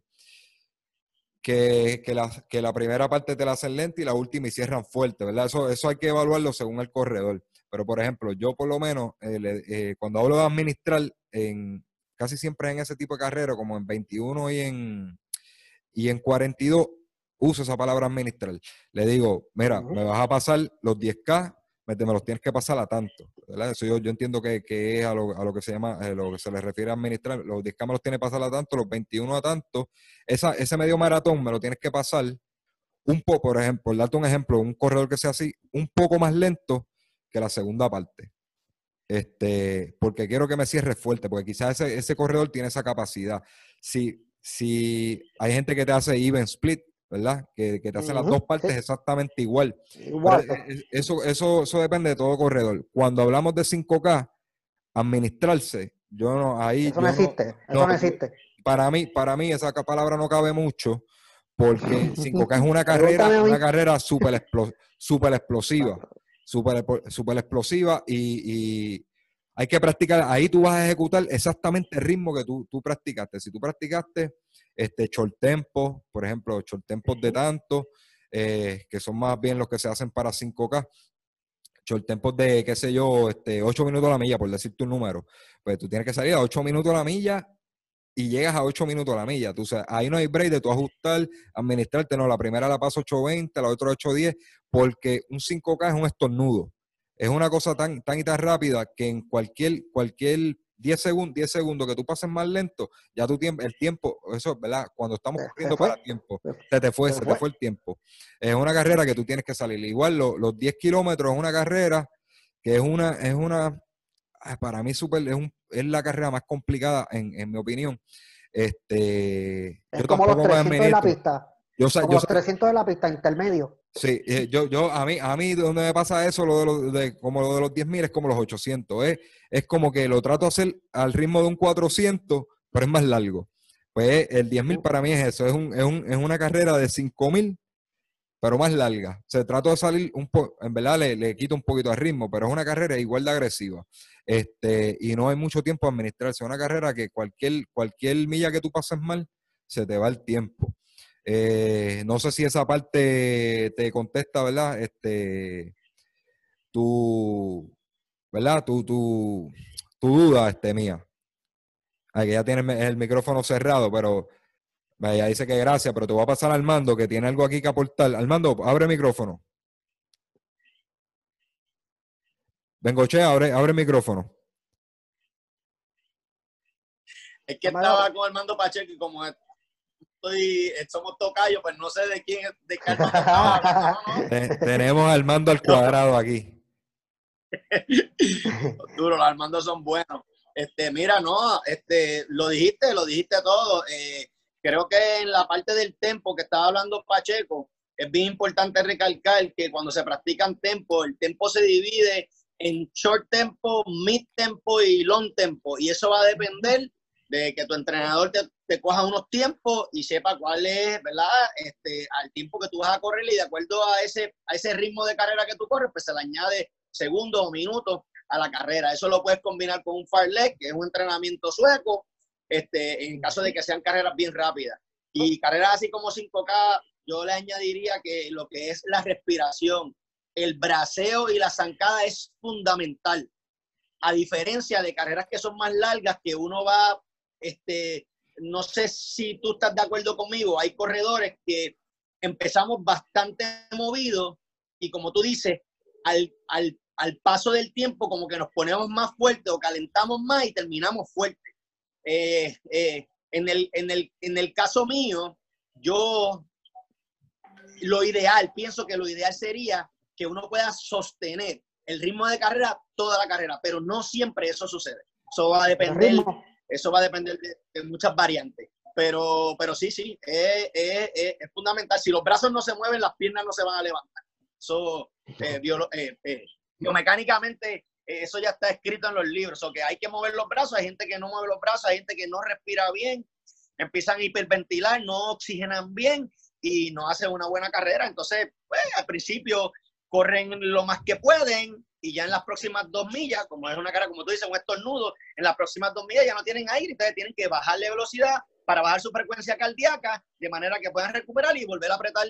que, la, que, la, primera parte te la hacen lenta y la última y cierran fuerte, ¿verdad? Eso, eso hay que evaluarlo según el corredor. Pero, por ejemplo, yo por lo menos, eh, eh, cuando hablo de administrar, en, casi siempre en ese tipo de carrera, como en 21 y en, y en 42, uso esa palabra administrar. Le digo, mira, me vas a pasar los 10K me, los tienes que pasar a tanto. Eso yo, yo entiendo que, es a lo, que se llama, eh, lo que se le refiere a administrar. Los 10K me los tienes que pasar a tanto, los 21 a tanto. Esa, ese medio maratón me lo tienes que pasar un poco, por ejemplo, por darte un ejemplo, un corredor que sea así, un poco más lento que la segunda parte. Este, porque quiero que me cierre fuerte, porque quizás ese, ese corredor tiene esa capacidad. Si, si hay gente que te hace even split, ¿verdad? Que, te hace las dos partes exactamente igual. igual. E, e, eso, eso, eso depende de todo corredor. Cuando hablamos de 5K, administrarse, yo no, ahí... Eso no existe, eso no, existe. Para mí, para mí esa palabra no cabe mucho porque 5K es una carrera, una carrera súper super explosiva, súper super explosiva y, y, hay que practicar, ahí tú vas a ejecutar exactamente el ritmo que tú, tú practicaste. Si tú practicaste este, short tempo, por ejemplo, short tempos de tanto, eh, que son más bien los que se hacen para 5K. Short tempos de, qué sé yo, este, 8 minutos a la milla, por decirte un número. Pues tú tienes que salir a 8 minutos a la milla y llegas a 8 minutos a la milla. Tú, sabes, ahí no hay break de tú ajustar, administrarte. No, la primera la paso 8.20, la otra 8.10, porque un 5K es un estornudo. Es una cosa tan, tan y tan rápida que en cualquier, cualquier 10 segundos, 10 segundos que tú pases más lento, ya tu tiempo, el tiempo, eso, ¿verdad? Cuando estamos corriendo para tiempo, se te fue, se, te fue el tiempo. Es una carrera que tú tienes que salir. Igual los 10 kilómetros es una carrera que es una, es una, para mí super, es, un, es la carrera más complicada en, en mi opinión. Este, es como los 300 de la pista. Yo, como yo, los 300 de la pista intermedio. Sí, eh, yo, yo, a mí, a mí donde me pasa eso, lo de, lo, de como lo de los 10.000 es como los 800. Es, es como que lo trato de hacer al ritmo de un 400, pero es más largo. Pues el 10.000 para mí es eso, es, un, es, un, es una carrera de 5.000, pero más larga. Se trato de salir un poco, en verdad le, le, quito un poquito de ritmo, pero es una carrera igual de agresiva. Este, y no hay mucho tiempo a administrarse. Es una carrera que cualquier, cualquier milla que tú pases mal, se te va el tiempo. Eh, no sé si esa parte te contesta, ¿verdad? Este, tu, ¿verdad? Tu, tu, tu duda, este, mía. Aquí ya tienes el micrófono cerrado, pero ya dice que gracias, pero te voy a pasar al mando que tiene algo aquí que aportar. Armando, abre el micrófono. Bengoche, abre, abre el micrófono. Es que estaba con Armando Pacheco y como estoy, eh, somos tocayos, pues no sé de quién, de qué Armando Tenemos al mando al cuadrado aquí. Duro, los Armandos son buenos. Este, mira, no, este, lo dijiste, lo dijiste todo. Eh, creo que en la parte del tempo que estaba hablando Pacheco, es bien importante recalcar que cuando se practican tempo, el tempo se divide en short tempo, mid tempo y long tempo. Y eso va a depender de que tu entrenador te, te coja unos tiempos y sepa cuál es, ¿verdad? Este, al tiempo que tú vas a correr y de acuerdo a ese, a ese ritmo de carrera que tú corres, pues se le añade segundos o minutos a la carrera. Eso lo puedes combinar con un far leg, que es un entrenamiento sueco, este, en caso de que sean carreras bien rápidas. Y carreras así como 5K, yo le añadiría que lo que es la respiración, el braceo y la zancada es fundamental. A diferencia de carreras que son más largas, que uno va este, no sé si tú estás de acuerdo conmigo, hay corredores que empezamos bastante movidos y como tú dices, al, paso del tiempo como que nos ponemos más fuertes o calentamos más y terminamos fuertes. Eh, eh, en, el, en, el, en el caso mío, yo lo ideal, pienso que lo ideal sería que uno pueda sostener el ritmo de carrera toda la carrera, pero no siempre eso sucede. Eso va a depender eso va a depender de, muchas variantes. Pero, pero sí, sí, es, fundamental. Si los brazos no se mueven, las piernas no se van a levantar. Eso, eh, eh, eh, biomecánicamente, eso ya está escrito en los libros. O que hay que mover los brazos. Hay gente que no mueve los brazos, hay gente que no respira bien, empiezan a hiperventilar, no oxigenan bien y no hacen una buena carrera. Entonces, pues, al principio corren lo más que pueden, y ya en las próximas dos millas, como es una cara, como tú dices, un estornudo, en las próximas dos millas ya no tienen aire, entonces tienen que bajarle velocidad para bajar su frecuencia cardíaca, de manera que puedan recuperar y volver a apretar.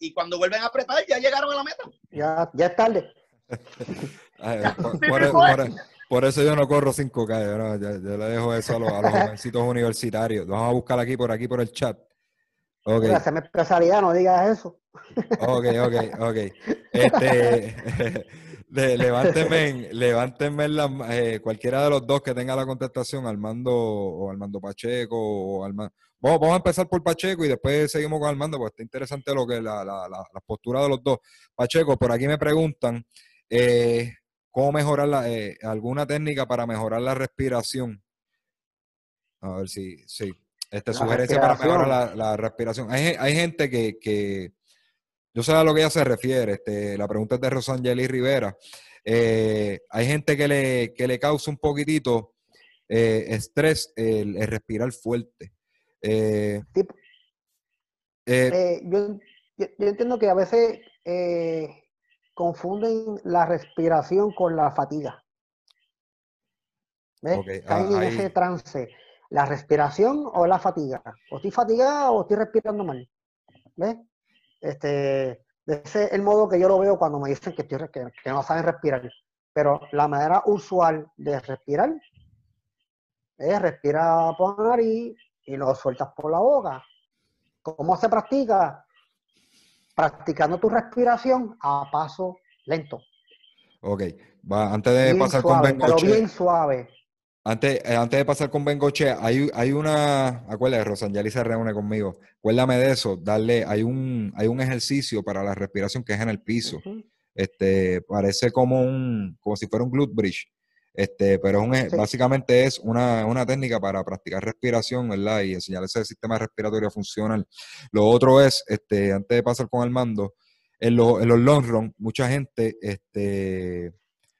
Y cuando vuelven a apretar, ya llegaron a la meta. Ya, ya es tarde. por, eso yo no corro 5K, yo, le dejo eso a los, a jovencitos universitarios. Vamos a buscar aquí por aquí por el chat. Okay. especialidad, no digas eso. Ok, ok, ok. Este, levántenme, levántenme la, eh, cualquiera de los dos que tenga la contestación, Armando o Armando Pacheco o Armando. Vamos, vamos a empezar por Pacheco y después seguimos con Armando, porque está interesante lo que la, la, la, postura de los dos. Pacheco, por aquí me preguntan eh, cómo mejorar la, eh, alguna técnica para mejorar la respiración. A ver si, sí. Este, sugerencia para mejorar la, respiración. Hay, hay gente que, que yo sé a lo que ella se refiere. Este, la pregunta es de Rosangeli Rivera. Eh, hay gente que le, que le causa un poquitito eh, estrés el, respirar fuerte. Eh, yo, entiendo que a veces confunden la respiración con la fatiga. ¿Ves? Ah, en ese trance. ¿La respiración o la fatiga? ¿O estoy fatigada o estoy respirando mal? ¿Ves? Este, ese es el modo que yo lo veo cuando me dicen que, estoy, que, no saben respirar. Pero la manera usual de respirar es respirar por la nariz y lo sueltas por la boca. ¿Cómo se practica? Practicando tu respiración a paso lento. Ok, va, antes de pasar con Pero bien suave. Antes, eh, antes de pasar con Bengoche, hay, hay una, acuérdate, Rosangeli se reúne conmigo, acuérdame de eso, darle, hay un, hay un ejercicio para la respiración que es en el piso. Este, parece como un, como si fuera un glute bridge. Este, pero es un, básicamente es una, una, técnica para practicar respiración, ¿verdad? Y enseñar ese sistema respiratorio funcional. Lo otro es, este, antes de pasar con Armando, en, en los long run, mucha gente, este,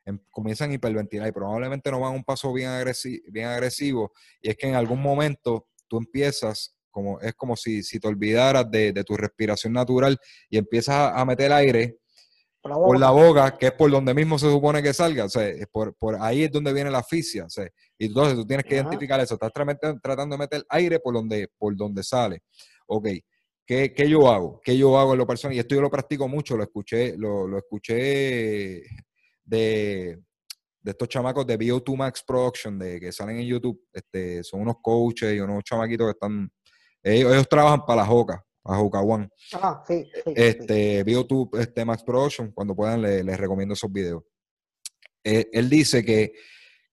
Em, comienzan a hiperventilar y probablemente no van a un paso bien, agresivo, bien agresivo. Y es que en algún momento tú empiezas, como, es como si, si te olvidaras de, tu respiración natural y empiezas a, meter aire por la, boca, que es por donde mismo se supone que salga. O sea, por, por ahí es donde viene la asfixia. O sea, y entonces tú tienes que identificar eso. Estás tratando de meter aire por donde, por donde sale. Ok. ¿Qué, ¿Qué, yo hago? ¿Qué yo hago en lo personal? Y esto yo lo practico mucho, lo escuché, lo, lo escuché de, estos chamacos de BO2 Max Production de, que salen en YouTube. Este, son unos coaches y unos chamaquitos que están. Ellos, trabajan para la Joca, para Joca One. Ah, sí, este, BO2 este, Max Production, cuando puedan, les, recomiendo esos videos. Eh, él dice que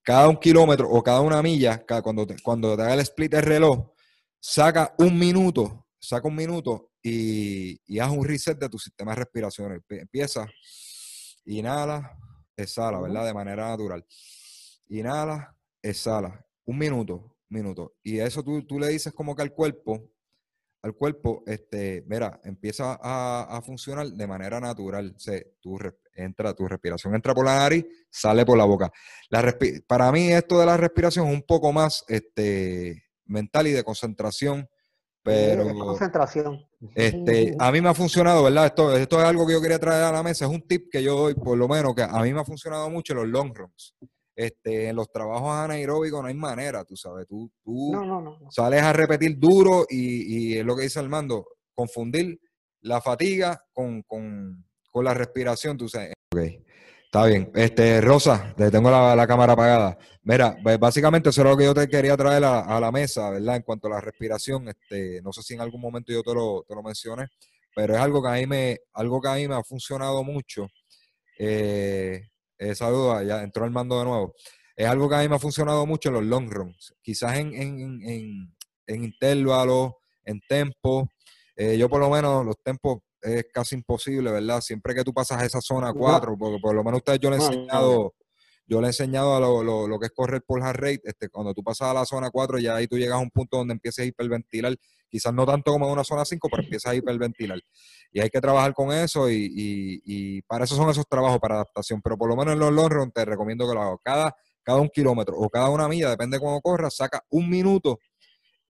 cada un kilómetro o cada una milla, cuando, te, cuando te haga el split del reloj, saca un minuto, saca un minuto y, y haz un reset de tu sistema de respiración. Empieza, inhala, exhala, ¿verdad? De manera natural. Inhala, exhala. Un minuto, minuto. Y eso tú, tú le dices como que al cuerpo, al cuerpo, este, mira, empieza a, funcionar de manera natural. Se, tu, entra, tu respiración entra por la nariz, sale por la boca. La para mí esto de la respiración es un poco más, este, mental y de concentración. Pero concentración. Este, a mí me ha funcionado, ¿verdad? Esto, esto es algo que yo quería traer a la mesa. Es un tip que yo doy, por lo menos, que a mí me ha funcionado mucho en los long runs. Este, en los trabajos anaeróbicos no hay manera, tú sabes. Tú, tú sales a repetir duro y, y, es lo que dice Armando, confundir la fatiga con, con, con la respiración, tú sabes. Okay. Está bien. Este, Rosa, te tengo la, cámara apagada. Mira, básicamente eso es lo que yo te quería traer a, la mesa, ¿verdad? En cuanto a la respiración, este, no sé si en algún momento yo te lo, te lo mencioné, pero es algo que a mí me, algo que a mí me ha funcionado mucho. Eh, esa duda, ya entró el mando de nuevo. Es algo que a mí me ha funcionado mucho en los long runs. Quizás en, en, en, en intervalos, en tempo. Eh, yo por lo menos los tempos es casi imposible, ¿verdad? Siempre que tú pasas a esa zona 4, porque por lo menos ustedes yo le he enseñado, yo le he enseñado a lo, lo, que es correr por heart rate, este, cuando tú pasas a la zona 4 ya ahí tú llegas a un punto donde empiezas a hiperventilar, quizás no tanto como en una zona 5, pero empiezas a hiperventilar. Y hay que trabajar con eso y, y, para eso son esos trabajos para adaptación, pero por lo menos en los long run te recomiendo que lo hagas cada, cada un kilómetro o cada una milla, depende de cómo corras, saca un minuto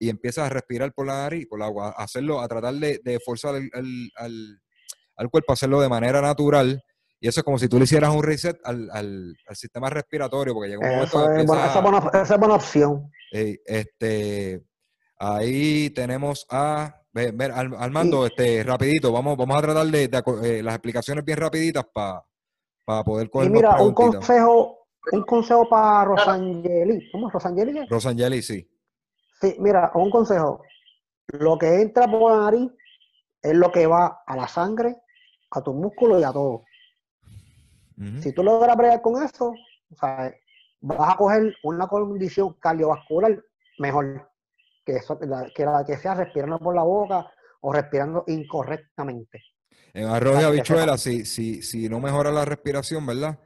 y empiezas a respirar por la nariz, por el agua, a hacerlo, a tratar de, de forzar al, cuerpo a hacerlo de manera natural. Y eso es como si tú le hicieras un reset al, sistema respiratorio, porque llega un momento que esa, es buena, opción. este, ahí tenemos a ver, Armando, este, rapidito, vamos, vamos a tratar de, eh, las explicaciones bien rapiditas para poder coger Y mira, un consejo, un consejo para Rosangeli. ¿Cómo es Rosangeli? Rosangeli, sí. Sí, mira, un consejo. Lo que entra por la nariz es lo que va a la sangre, a tus músculos y a todo. Si tú logras bregar con eso, vas a coger una condición cardiovascular mejor que, eso, que la que sea respirando por la boca o respirando incorrectamente. En arroz y habichuela, si, si, si no mejora la respiración, ¿verdad?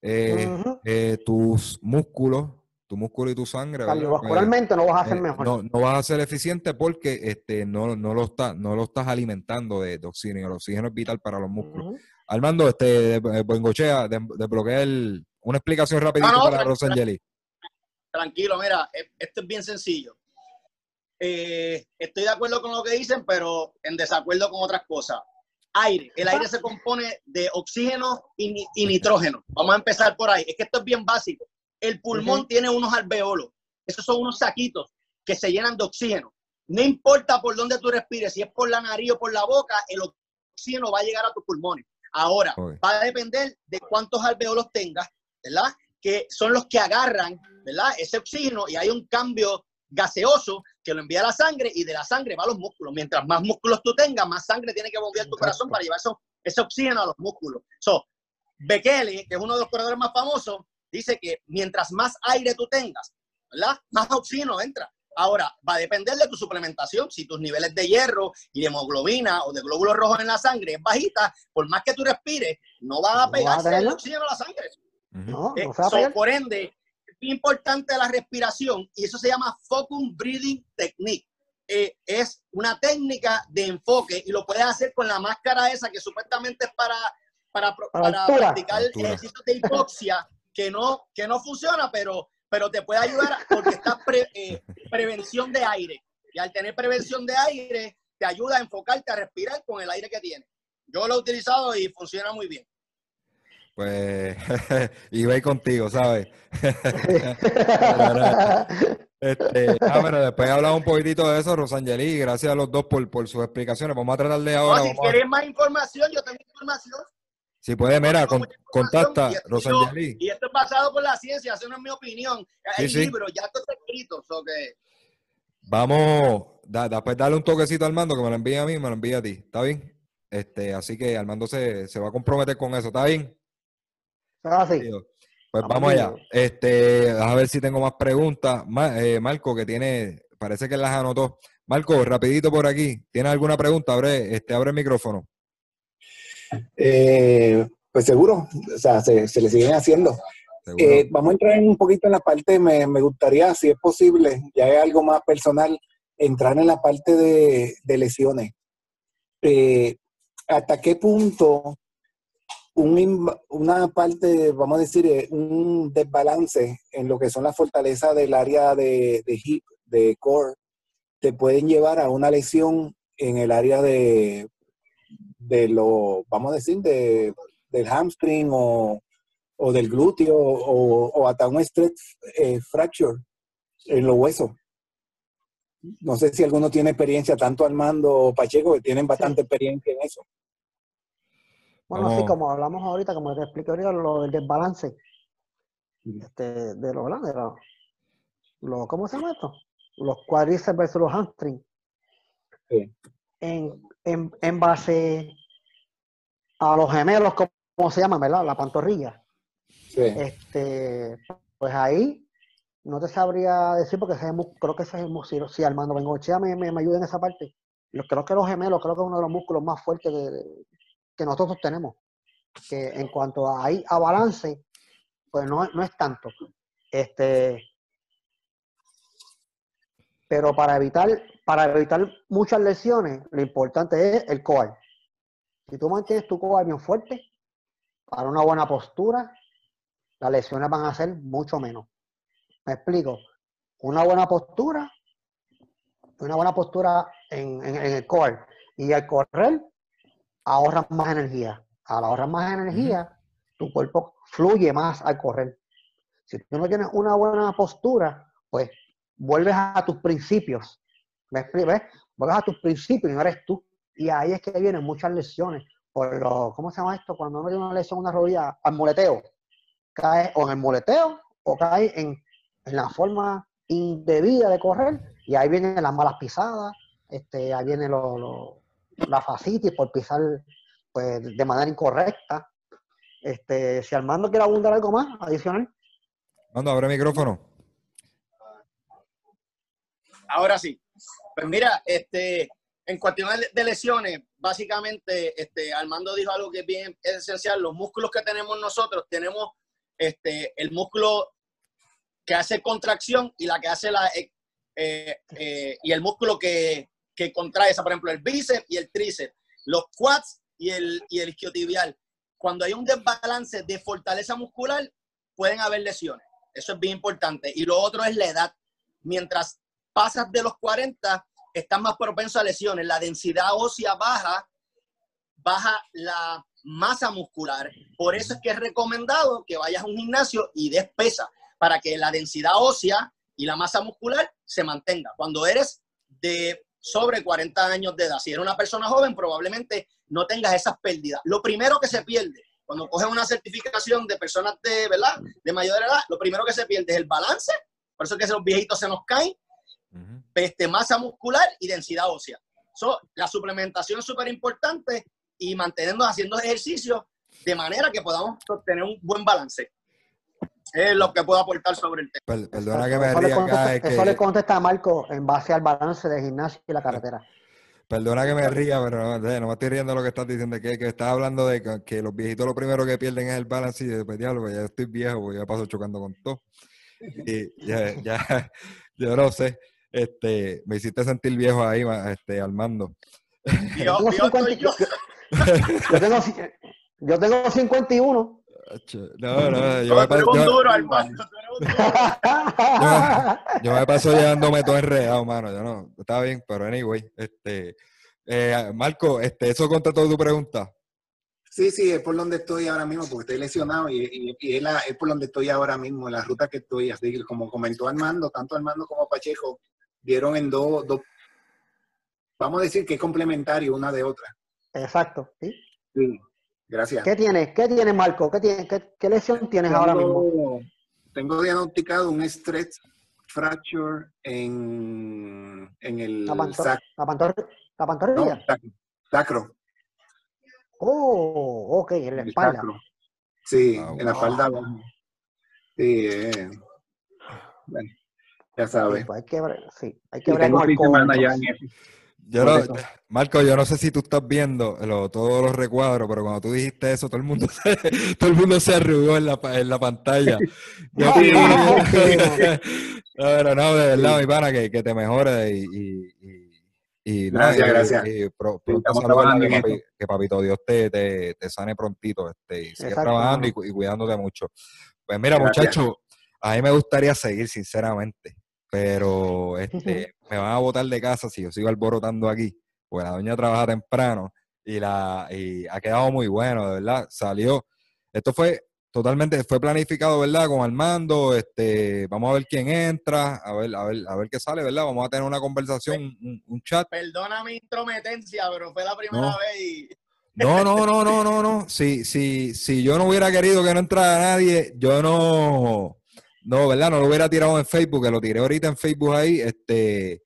Eh, eh, tus músculos tu músculo y tu sangre. Cardiovascularmente no vas a ser eh, mejor. No, vas a ser eficiente porque este, no, no, lo, está, no lo estás alimentando de, oxígeno. El oxígeno es vital para los músculos. Armando, este, Boingochea, desbloquea una explicación rápida para Rosangeli. Tranquilo, mira, esto es bien sencillo. Eh, estoy de acuerdo con lo que dicen, pero en desacuerdo con otras cosas. Aire. El aire se compone de oxígeno y, y nitrógeno. Vamos a empezar por ahí. Es que esto es bien básico. El pulmón tiene unos alveolos. Esos son unos saquitos que se llenan de oxígeno. No importa por dónde tú respires, si es por la nariz o por la boca, el oxígeno va a llegar a tus pulmones. Ahora, va a depender de cuántos alveolos tengas, ¿verdad? Que son los que agarran, ¿verdad? Ese oxígeno y hay un cambio gaseoso que lo envía a la sangre y de la sangre va a los músculos. Mientras más músculos tú tengas, más sangre tiene que bombear tu corazón para llevar ese oxígeno a los músculos. So, Bekele, que es uno de los corredores más famosos, dice que mientras más aire tú tengas, ¿verdad? Más oxígeno entra. Ahora, va a depender de tu suplementación. Si tus niveles de hierro y de hemoglobina o de glóbulos rojos en la sangre es bajita, por más que tú respires, no va a pegarse el oxígeno a la sangre. no, eh, por ende, es importante la respiración y eso se llama Focus Breathing Technique. Eh, es una técnica de enfoque y lo puedes hacer con la máscara esa que supuestamente es para, para, para, practicar ejercicios de hipoxia que no, que no funciona, pero, pero te puede ayudar porque está eh, prevención de aire. Y al tener prevención de aire, te ayuda a enfocarte a respirar con el aire que tiene. Yo lo he utilizado y funciona muy bien. Pues, y voy contigo, ¿sabes? este, ah, bueno, después hablado un poquitito de eso, Rosangeli, gracias a los dos por, por sus explicaciones. Vamos a tratar de ahora. si quieres más información, yo tengo información. Si puede, mira, contacta Rosangeli. Y esto es basado por la ciencia, eso no es mi opinión. Hay libros, ya está escrito. que... Vamos, después darle un toquecito al mando que me lo envíe a mí, me lo envíe a ti. ¿Está bien? Este, así que Armando se, se va a comprometer con eso. ¿Está bien? Ah, sí. Pues vamos allá. Este, a ver si tengo más preguntas. Eh, Marco, que tiene, parece que las anotó. Marco, rapidito por aquí. ¿Tiene alguna pregunta? Abre, este, abre el micrófono. Eh, pues seguro, o sea, se, le siguen haciendo. Eh, vamos a entrar un poquito en la parte, me, gustaría, si es posible, ya es algo más personal, entrar en la parte de, lesiones. Eh, ¿Hasta qué punto una parte, vamos a decir, un desbalance en lo que son las fortalezas del área de, hip, de core te pueden llevar a una lesión en el área de, de lo, vamos a decir, de, del hamstring o, del glúteo o, hasta un stress eh, fracture en los huesos. No sé si alguno tiene experiencia, tanto Armando o Pacheco, que tienen bastante experiencia en eso. Bueno, así como hablamos ahorita, como te expliqué ahorita, lo del desbalance este, de los, de los, ¿cómo se llama esto? Los cuádriceps versus los hamstrings. En, en, base a los gemelos, como se llama, ¿verdad? La pantorrilla. Este, pues ahí no te sabría decir porque creo que ese es el músculo. Si Armando Bengochea me, me, me ayuda en esa parte. Yo creo que los gemelos, creo que es uno de los músculos más fuertes que nosotros tenemos. Que en cuanto a ahí a balance, pues no, no es tanto. Este, pero para evitar, para evitar muchas lesiones, lo importante es el core. Si tú mantienes tu core bien fuerte, para una buena postura, las lesiones van a ser mucho menos. Me explico. Una buena postura, una buena postura en, el core. Y al correr, ahorras más energía. Al ahorrar más energía, tu cuerpo fluye más al correr. Si tú no tienes una buena postura, pues vuelves a tus principios. ¿Me explico? Vuelves a tus principios y no eres tú. Y ahí es que vienen muchas lesiones. Por lo, ¿Cómo se llama esto? Cuando uno tiene una lesión una rodilla, al muleteo. Cae o en el muleteo o cae en en la forma indebida de correr y ahí vienen las malas pisadas, este, ahí viene lo, la facitis por pisar pues, de manera incorrecta. Este, si Armando quiere abundar algo más adicional. Armando, abre el micrófono. Ahora sí. Pues mira, este, en cuestión de lesiones, básicamente, este, Armando dijo algo que es bien esencial. Los músculos que tenemos nosotros, tenemos este, el músculo que hace contracción y la que hace la... Eh, eh, eh, y el músculo que, que contrae, esa, por ejemplo, el bíceps y el tríceps, los quads y el, y el isquiotibial. Cuando hay un desbalance de fortaleza muscular, pueden haber lesiones. Eso es bien importante. Y lo otro es la edad. Mientras pasas de los 40, estás más propenso a lesiones. La densidad ósea baja, baja la masa muscular. Por eso es que es recomendado que vayas a un gimnasio y des pesa para que la densidad ósea y la masa muscular se mantenga. Cuando eres de sobre 40 años de edad, si eres una persona joven, probablemente no tengas esas pérdidas. Lo primero que se pierde cuando coges una certificación de personas de, ¿verdad? de mayor edad, lo primero que se pierde es el balance, por eso es que los viejitos se nos caen, este, masa muscular y densidad ósea. la suplementación es súper importante y mantenernos haciendo ejercicio de manera que podamos obtener un buen balance es lo que puedo aportar sobre el tema. perdona que me ría acá. eso le contesta a Marco en base al balance de gimnasio y la carretera. Perdona que me ría, pero no, me estoy riendo de lo que estás diciendo, que, que estás hablando de que, los viejitos lo primero que pierden es el balance y después, diablo, pues ya estoy viejo, pues ya paso chocando con todo. Y ya, ya, yo no sé, este, me hiciste sentir viejo ahí, este, Armando. Yo, yo, tengo, yo tengo 51 no, no, yo me paso. Yo, me paso llevándome todo enredado, mano. Yo no, está bien, pero anyway, este. Eh, Marco, este, ¿eso contestó tu pregunta? Sí, sí, es por donde estoy ahora mismo, porque estoy lesionado y, es, por donde estoy ahora mismo, en la ruta que estoy. Así que, como comentó Armando, tanto Armando como Pacheco dieron en dos, dos vamos a decir que es complementario una de otra. Exacto, sí. Sí. Gracias. ¿Qué tienes? ¿Qué tienes, Marco? ¿Qué, tiene, qué, lesión tienes ahora mismo? Tengo diagnosticado un stretch fracture en, en el ¿La, pantorrilla? No, sacro. Oh, ok, en la espalda. Sí, ah, en la espalda. Sí, eh. bueno, ya sabes. Pues hay que, sí, hay que ver el yo Marco, yo no sé si tú estás viendo todos los recuadros, pero cuando tú dijiste eso, todo el mundo se, todo el mundo se arrugó en la, en la pantalla. no, pero no, de verdad, mi pana, que, que te mejore y, y, gracias, gracias. Y, que, papito Dios te, te, te, sane prontito este, y sigue trabajando y, cuidándote mucho. Pues mira, muchachos, a mí me gustaría seguir, sinceramente. Pero este, me van a botar de casa si yo sigo alborotando aquí, porque la doña trabaja temprano y, la, y ha quedado muy bueno, de verdad. Salió, esto fue totalmente, fue planificado, ¿verdad? Con Armando, este, vamos a ver quién entra, a ver, a ver, a ver qué sale, ¿verdad? Vamos a tener una conversación, un, chat. Perdona mi intrometencia, pero fue la primera vez y... No, no, no, no, no, no. Si, si, si yo no hubiera querido que no entrara nadie, yo no, no, ¿verdad? No lo hubiera tirado en Facebook, que lo tiré ahorita en Facebook ahí, este,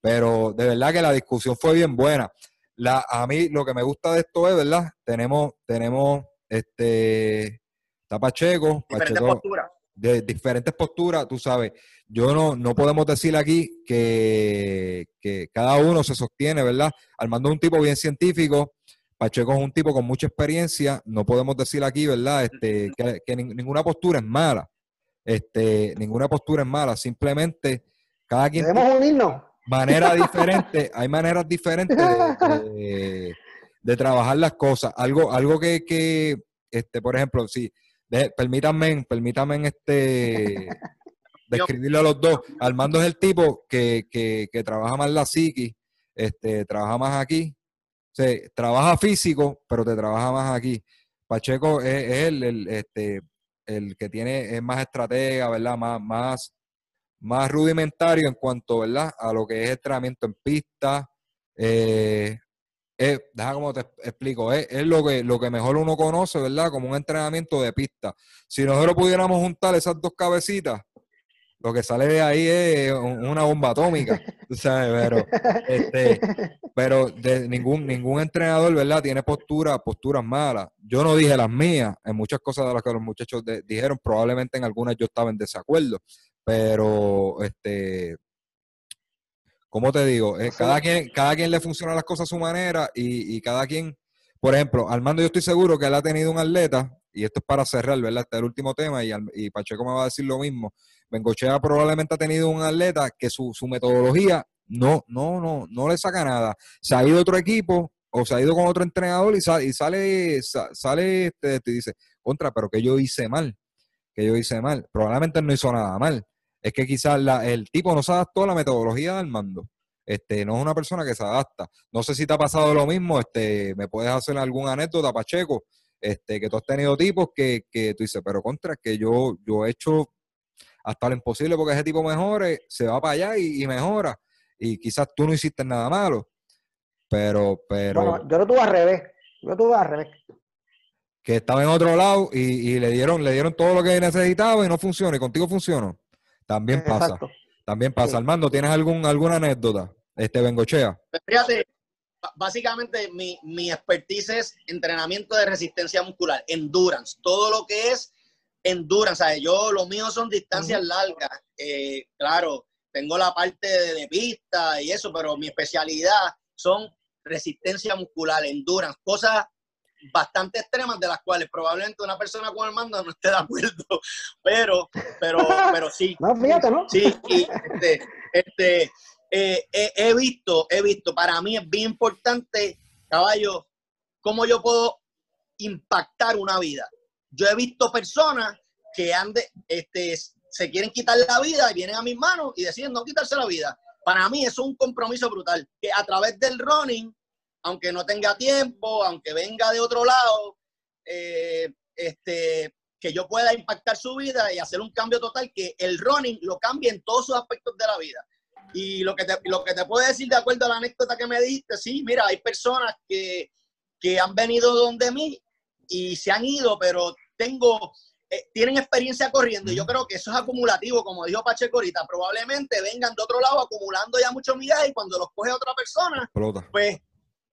pero de verdad que la discusión fue bien buena. La, a mí lo que me gusta de esto es, ¿verdad? Tenemos, tenemos, este, está Pacheco, diferentes posturas. de diferentes posturas, tú sabes. Yo no, no podemos decir aquí que, que cada uno se sostiene, ¿verdad? Armando es un tipo bien científico, Pacheco es un tipo con mucha experiencia, no podemos decir aquí, ¿verdad? Este, que, ninguna postura es mala. Este, ninguna postura es mala, simplemente cada quien... Debemos unirnos. Manera diferente, hay maneras diferentes de, trabajar las cosas. Algo, algo que, que este, por ejemplo, si, permítanme, permítanme este, describirlo a los dos. Armando es el tipo que, que, que trabaja más la psiqui, este, trabaja más aquí, se trabaja físico, pero te trabaja más aquí. Pacheco es, el, el, este, el que tiene, es más estratega, ¿verdad? Más, más, más rudimentario en cuanto, ¿verdad? A lo que es entrenamiento en pista. Eh, deja como te explico, es, lo, que, lo que mejor uno conoce, ¿verdad? Como un entrenamiento de pista. Si nosotros pudiéramos juntar esas dos cabecitas, lo que sale de ahí es una bomba atómica, ¿sabes? Pero, este, pero ningún, ningún entrenador, ¿verdad? Tiene posturas, posturas malas. Yo no dije las mías, en muchas cosas de las que los muchachos dijeron, probablemente en algunas yo estaba en desacuerdo, pero, este, ¿cómo te digo? Eh, cada, quien, cada quien le funciona las cosas a su manera y, y cada quien, por ejemplo, Armando yo estoy seguro que él ha tenido un atleta, y esto es para cerrar, ¿verdad? Este es el último tema y, y Pacheco me va a decir lo mismo Bengochea probablemente ha tenido un atleta que su, metodología no, no, no, no le saca nada. Se ha ido otro equipo o se ha ido con otro entrenador y, sale, y sale, sale este, este, y dice, contra, pero que yo hice mal, que yo hice mal. Probablemente no hizo nada mal. Es que quizás el tipo no se adaptó a la metodología del mando. Este, no es una persona que se adapta. No sé si te ha pasado lo mismo, este, me puedes hacer alguna anécdota, Pacheco, este, que tú has tenido tipos que, que tú dices, pero contra, que yo, yo he hecho hasta lo imposible porque ese tipo mejore, se va para allá y, mejora. Y quizás tú no hiciste nada malo, pero... pero bueno, yo lo tuve al revés, yo lo tuve al revés. Que estaba en otro lado y, le dieron le dieron todo lo que necesitaba y no funciona, y contigo funcionó. También pasa. También pasa. Armando, ¿tienes algún, alguna anécdota? Este Bengochea. Pues fíjate, básicamente mi, mi expertise es entrenamiento de resistencia muscular, endurance, todo lo que es endurance, ¿sabes? Yo, lo mío son distancias largas. Eh, claro, tengo la parte de, pista y eso, pero mi especialidad son resistencia muscular, endurance, cosas bastante extremas de las cuales probablemente una persona con el mando no esté de acuerdo, pero, pero, pero sí. No, fíjate, ¿no? Sí, y este, este eh, he visto, he visto, para mí es bien importante, caballo, cómo yo puedo impactar una vida yo he visto personas que ande, este, se quieren quitar la vida y vienen a mis manos y deciden no quitarse la vida. Para mí eso es un compromiso brutal, que a través del running, aunque no tenga tiempo, aunque venga de otro lado, eh, este, que yo pueda impactar su vida y hacer un cambio total, que el running lo cambie en todos sus aspectos de la vida. Y lo que te, lo que te puedo decir de acuerdo a la anécdota que me dijiste, sí, mira, hay personas que, que han venido donde mí y se han ido, pero tengo, eh, tienen experiencia corriendo. Y yo creo que eso es acumulativo, como dijo Pacheco ahorita, probablemente vengan de otro lado acumulando ya mucho millaje y cuando los coge otra persona, pues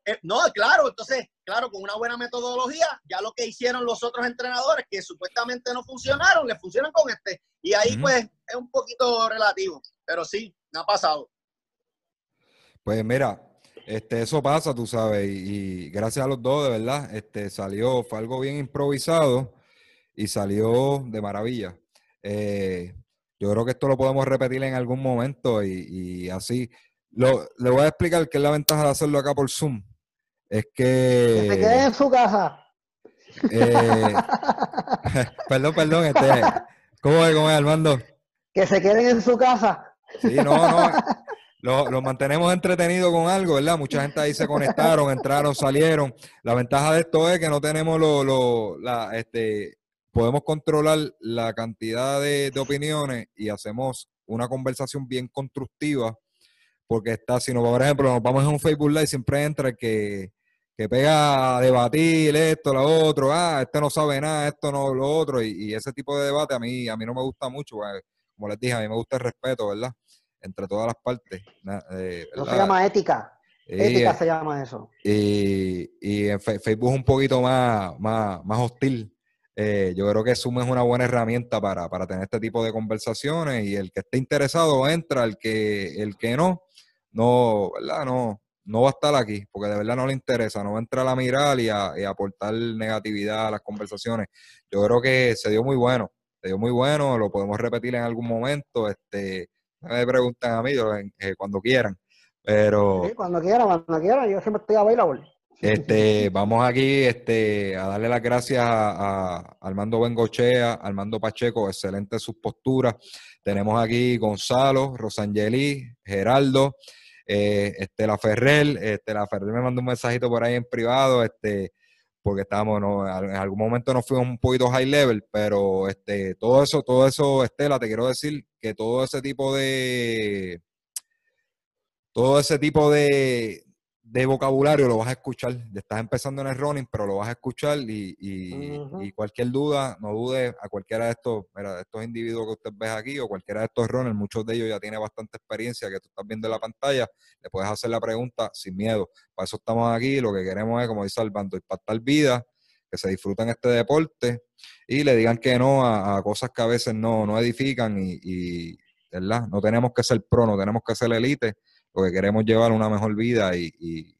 eh, no, claro, entonces, claro, con una buena metodología, ya lo que hicieron los otros entrenadores que supuestamente no funcionaron, le funcionan con este. Y ahí pues es un poquito relativo, pero sí, me ha pasado. Pues mira, este, eso pasa, tú sabes, y, y, gracias a los dos, de verdad, este, salió, fue algo bien improvisado y salió de maravilla. Eh, yo creo que esto lo podemos repetir en algún momento y, así. Lo, le voy a explicar qué es la ventaja de hacerlo acá por Zoom. Es que... Que se quede en su casa. Eh, perdón, perdón. Este, ¿Cómo es, cómo es, Armando? Que se queden en su casa. Sí, no, no. Los mantenemos entretenidos con algo, ¿verdad? Mucha gente ahí se conectaron, entraron, salieron. La ventaja de esto es que no tenemos lo, lo la, este, podemos controlar la cantidad de, opiniones y hacemos una conversación bien constructiva, porque está, si nos, por ejemplo, nos vamos en un Facebook Live, siempre entra el que, que pega a debatir esto, lo otro, ah, este no sabe nada, esto no, lo otro, y, ese tipo de debate a mí, a mí no me gusta mucho, como les dije, a mí me gusta el respeto, ¿verdad? entre todas las partes. Eh, no se llama ética. ética se llama eso. Y, en Facebook es un poquito más, más, más hostil. Eh, yo creo que Zoom es una buena herramienta para, tener este tipo de conversaciones y el que esté interesado entra, el que, el que no, no, ¿verdad? No, no va a estar aquí, porque de verdad no le interesa, no va a entrar a mirar y a, y a aportar negatividad a las conversaciones. Yo creo que se dio muy bueno, dio muy bueno, lo podemos repetir en algún momento. Este, me preguntan a mí eh, cuando quieran. Pero. Sí, cuando quieran, cuando quieran, yo siempre estoy available. Este, vamos aquí este, a darle las gracias a, Armando Bengochea, Armando Pacheco, excelente sus posturas. Tenemos aquí Gonzalo, Rosangeli, Geraldo, eh, Estela Ferrer. Estela Ferrer me mandó un mensajito por ahí en privado. Este, porque estábamos, en algún momento nos fuimos un poquito high level, pero este, todo eso, todo eso, Estela, te quiero decir que todo ese tipo de, todo ese tipo de, de vocabulario lo vas a escuchar. Estás empezando en el running, pero lo vas a escuchar y, y, cualquier duda, no dudes a cualquiera de estos, mira, de estos individuos que usted ve aquí o cualquiera de estos runners, muchos de ellos ya tiene bastante experiencia que tú estás viendo en la pantalla, le puedes hacer la pregunta sin miedo. Para eso estamos aquí, lo que queremos es, como dice Albando, impactar vida, que se disfruten este deporte y le digan que no a, cosas que a veces no, no edifican y, y ¿verdad? No tenemos que ser pro, no tenemos que ser elite porque queremos llevar una mejor vida y,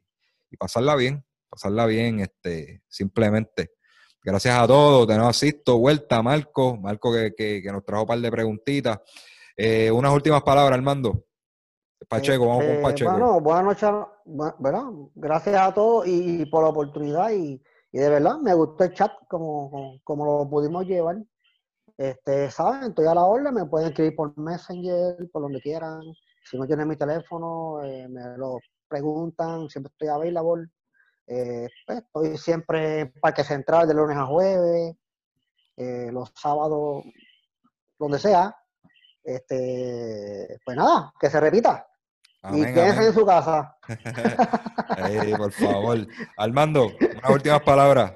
pasarla bien, pasarla bien, este, simplemente. Gracias a todos, tenemos asisto, vuelta, Marco, Marco que, nos trajo un par de preguntitas. Eh, unas últimas palabras, Armando. Pacheco, vamos con este, Pacheco. Bueno, buenas noches, ¿verdad? Gracias a todos y, por la oportunidad y, de verdad me gustó el chat como, como, lo pudimos llevar. Este, saben, estoy a la orden, me pueden escribir por Messenger, por donde quieran. Si no tienen mi teléfono, eh, me lo preguntan, siempre estoy available. Eh, pues, estoy siempre en Parque Central de lunes a jueves, eh, los sábados, donde sea. Este, pues nada, que se repita. y quédense en su casa. por favor. Armando, unas últimas palabras.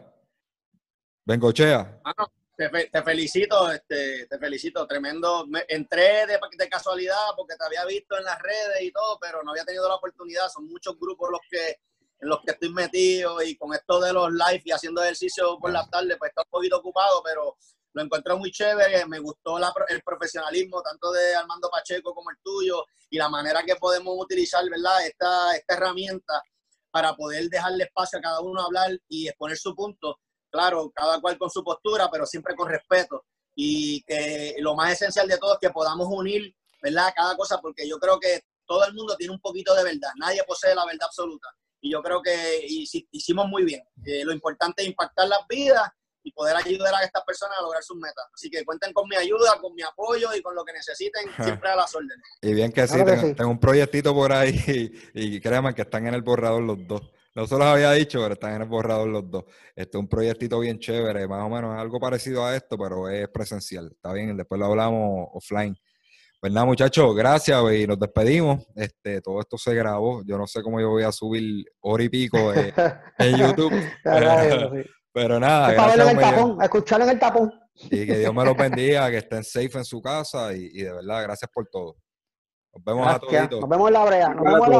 Bengochea. Ah, te, felicito, este, te felicito, tremendo. entré de, de, casualidad porque te había visto en las redes y todo, pero no había tenido la oportunidad. Son muchos grupos los que, en los que estoy metido y con esto de los live y haciendo ejercicio por la tarde, pues estoy un poquito ocupado, pero lo encontré muy chévere. Me gustó el profesionalismo tanto de Armando Pacheco como el tuyo y la manera que podemos utilizar, ¿verdad? Esta, esta herramienta para poder dejarle espacio a cada uno a hablar y exponer su punto claro, cada cual con su postura, pero siempre con respeto. Y que lo más esencial de todo es que podamos unir, ¿verdad? Cada cosa, porque yo creo que todo el mundo tiene un poquito de verdad, nadie posee la verdad absoluta. Y yo creo que hicimos muy bien. Eh, lo importante es impactar las vidas y poder ayudar a estas personas a lograr sus metas. Así que cuenten con mi ayuda, con mi apoyo y con lo que necesiten, siempre a las órdenes. Y bien que sí, tengo, un proyectito por ahí y, y créanme que están en el borrador los dos. No se los había dicho, pero están en el borrador los dos. Este es un proyectito bien chévere, más o menos algo parecido a esto, pero es presencial. Está bien, después lo hablamos offline. Pues nada, muchachos, gracias y nos despedimos. Este, todo esto se grabó. Yo no sé cómo yo voy a subir hora y pico en YouTube. pero, nada, gracias. En el tapón, escucharlo en el tapón. Y que Dios me los bendiga, que estén safe en su casa y, de verdad, gracias por todo. Nos vemos a todos. Nos vemos en la brea. Nos vemos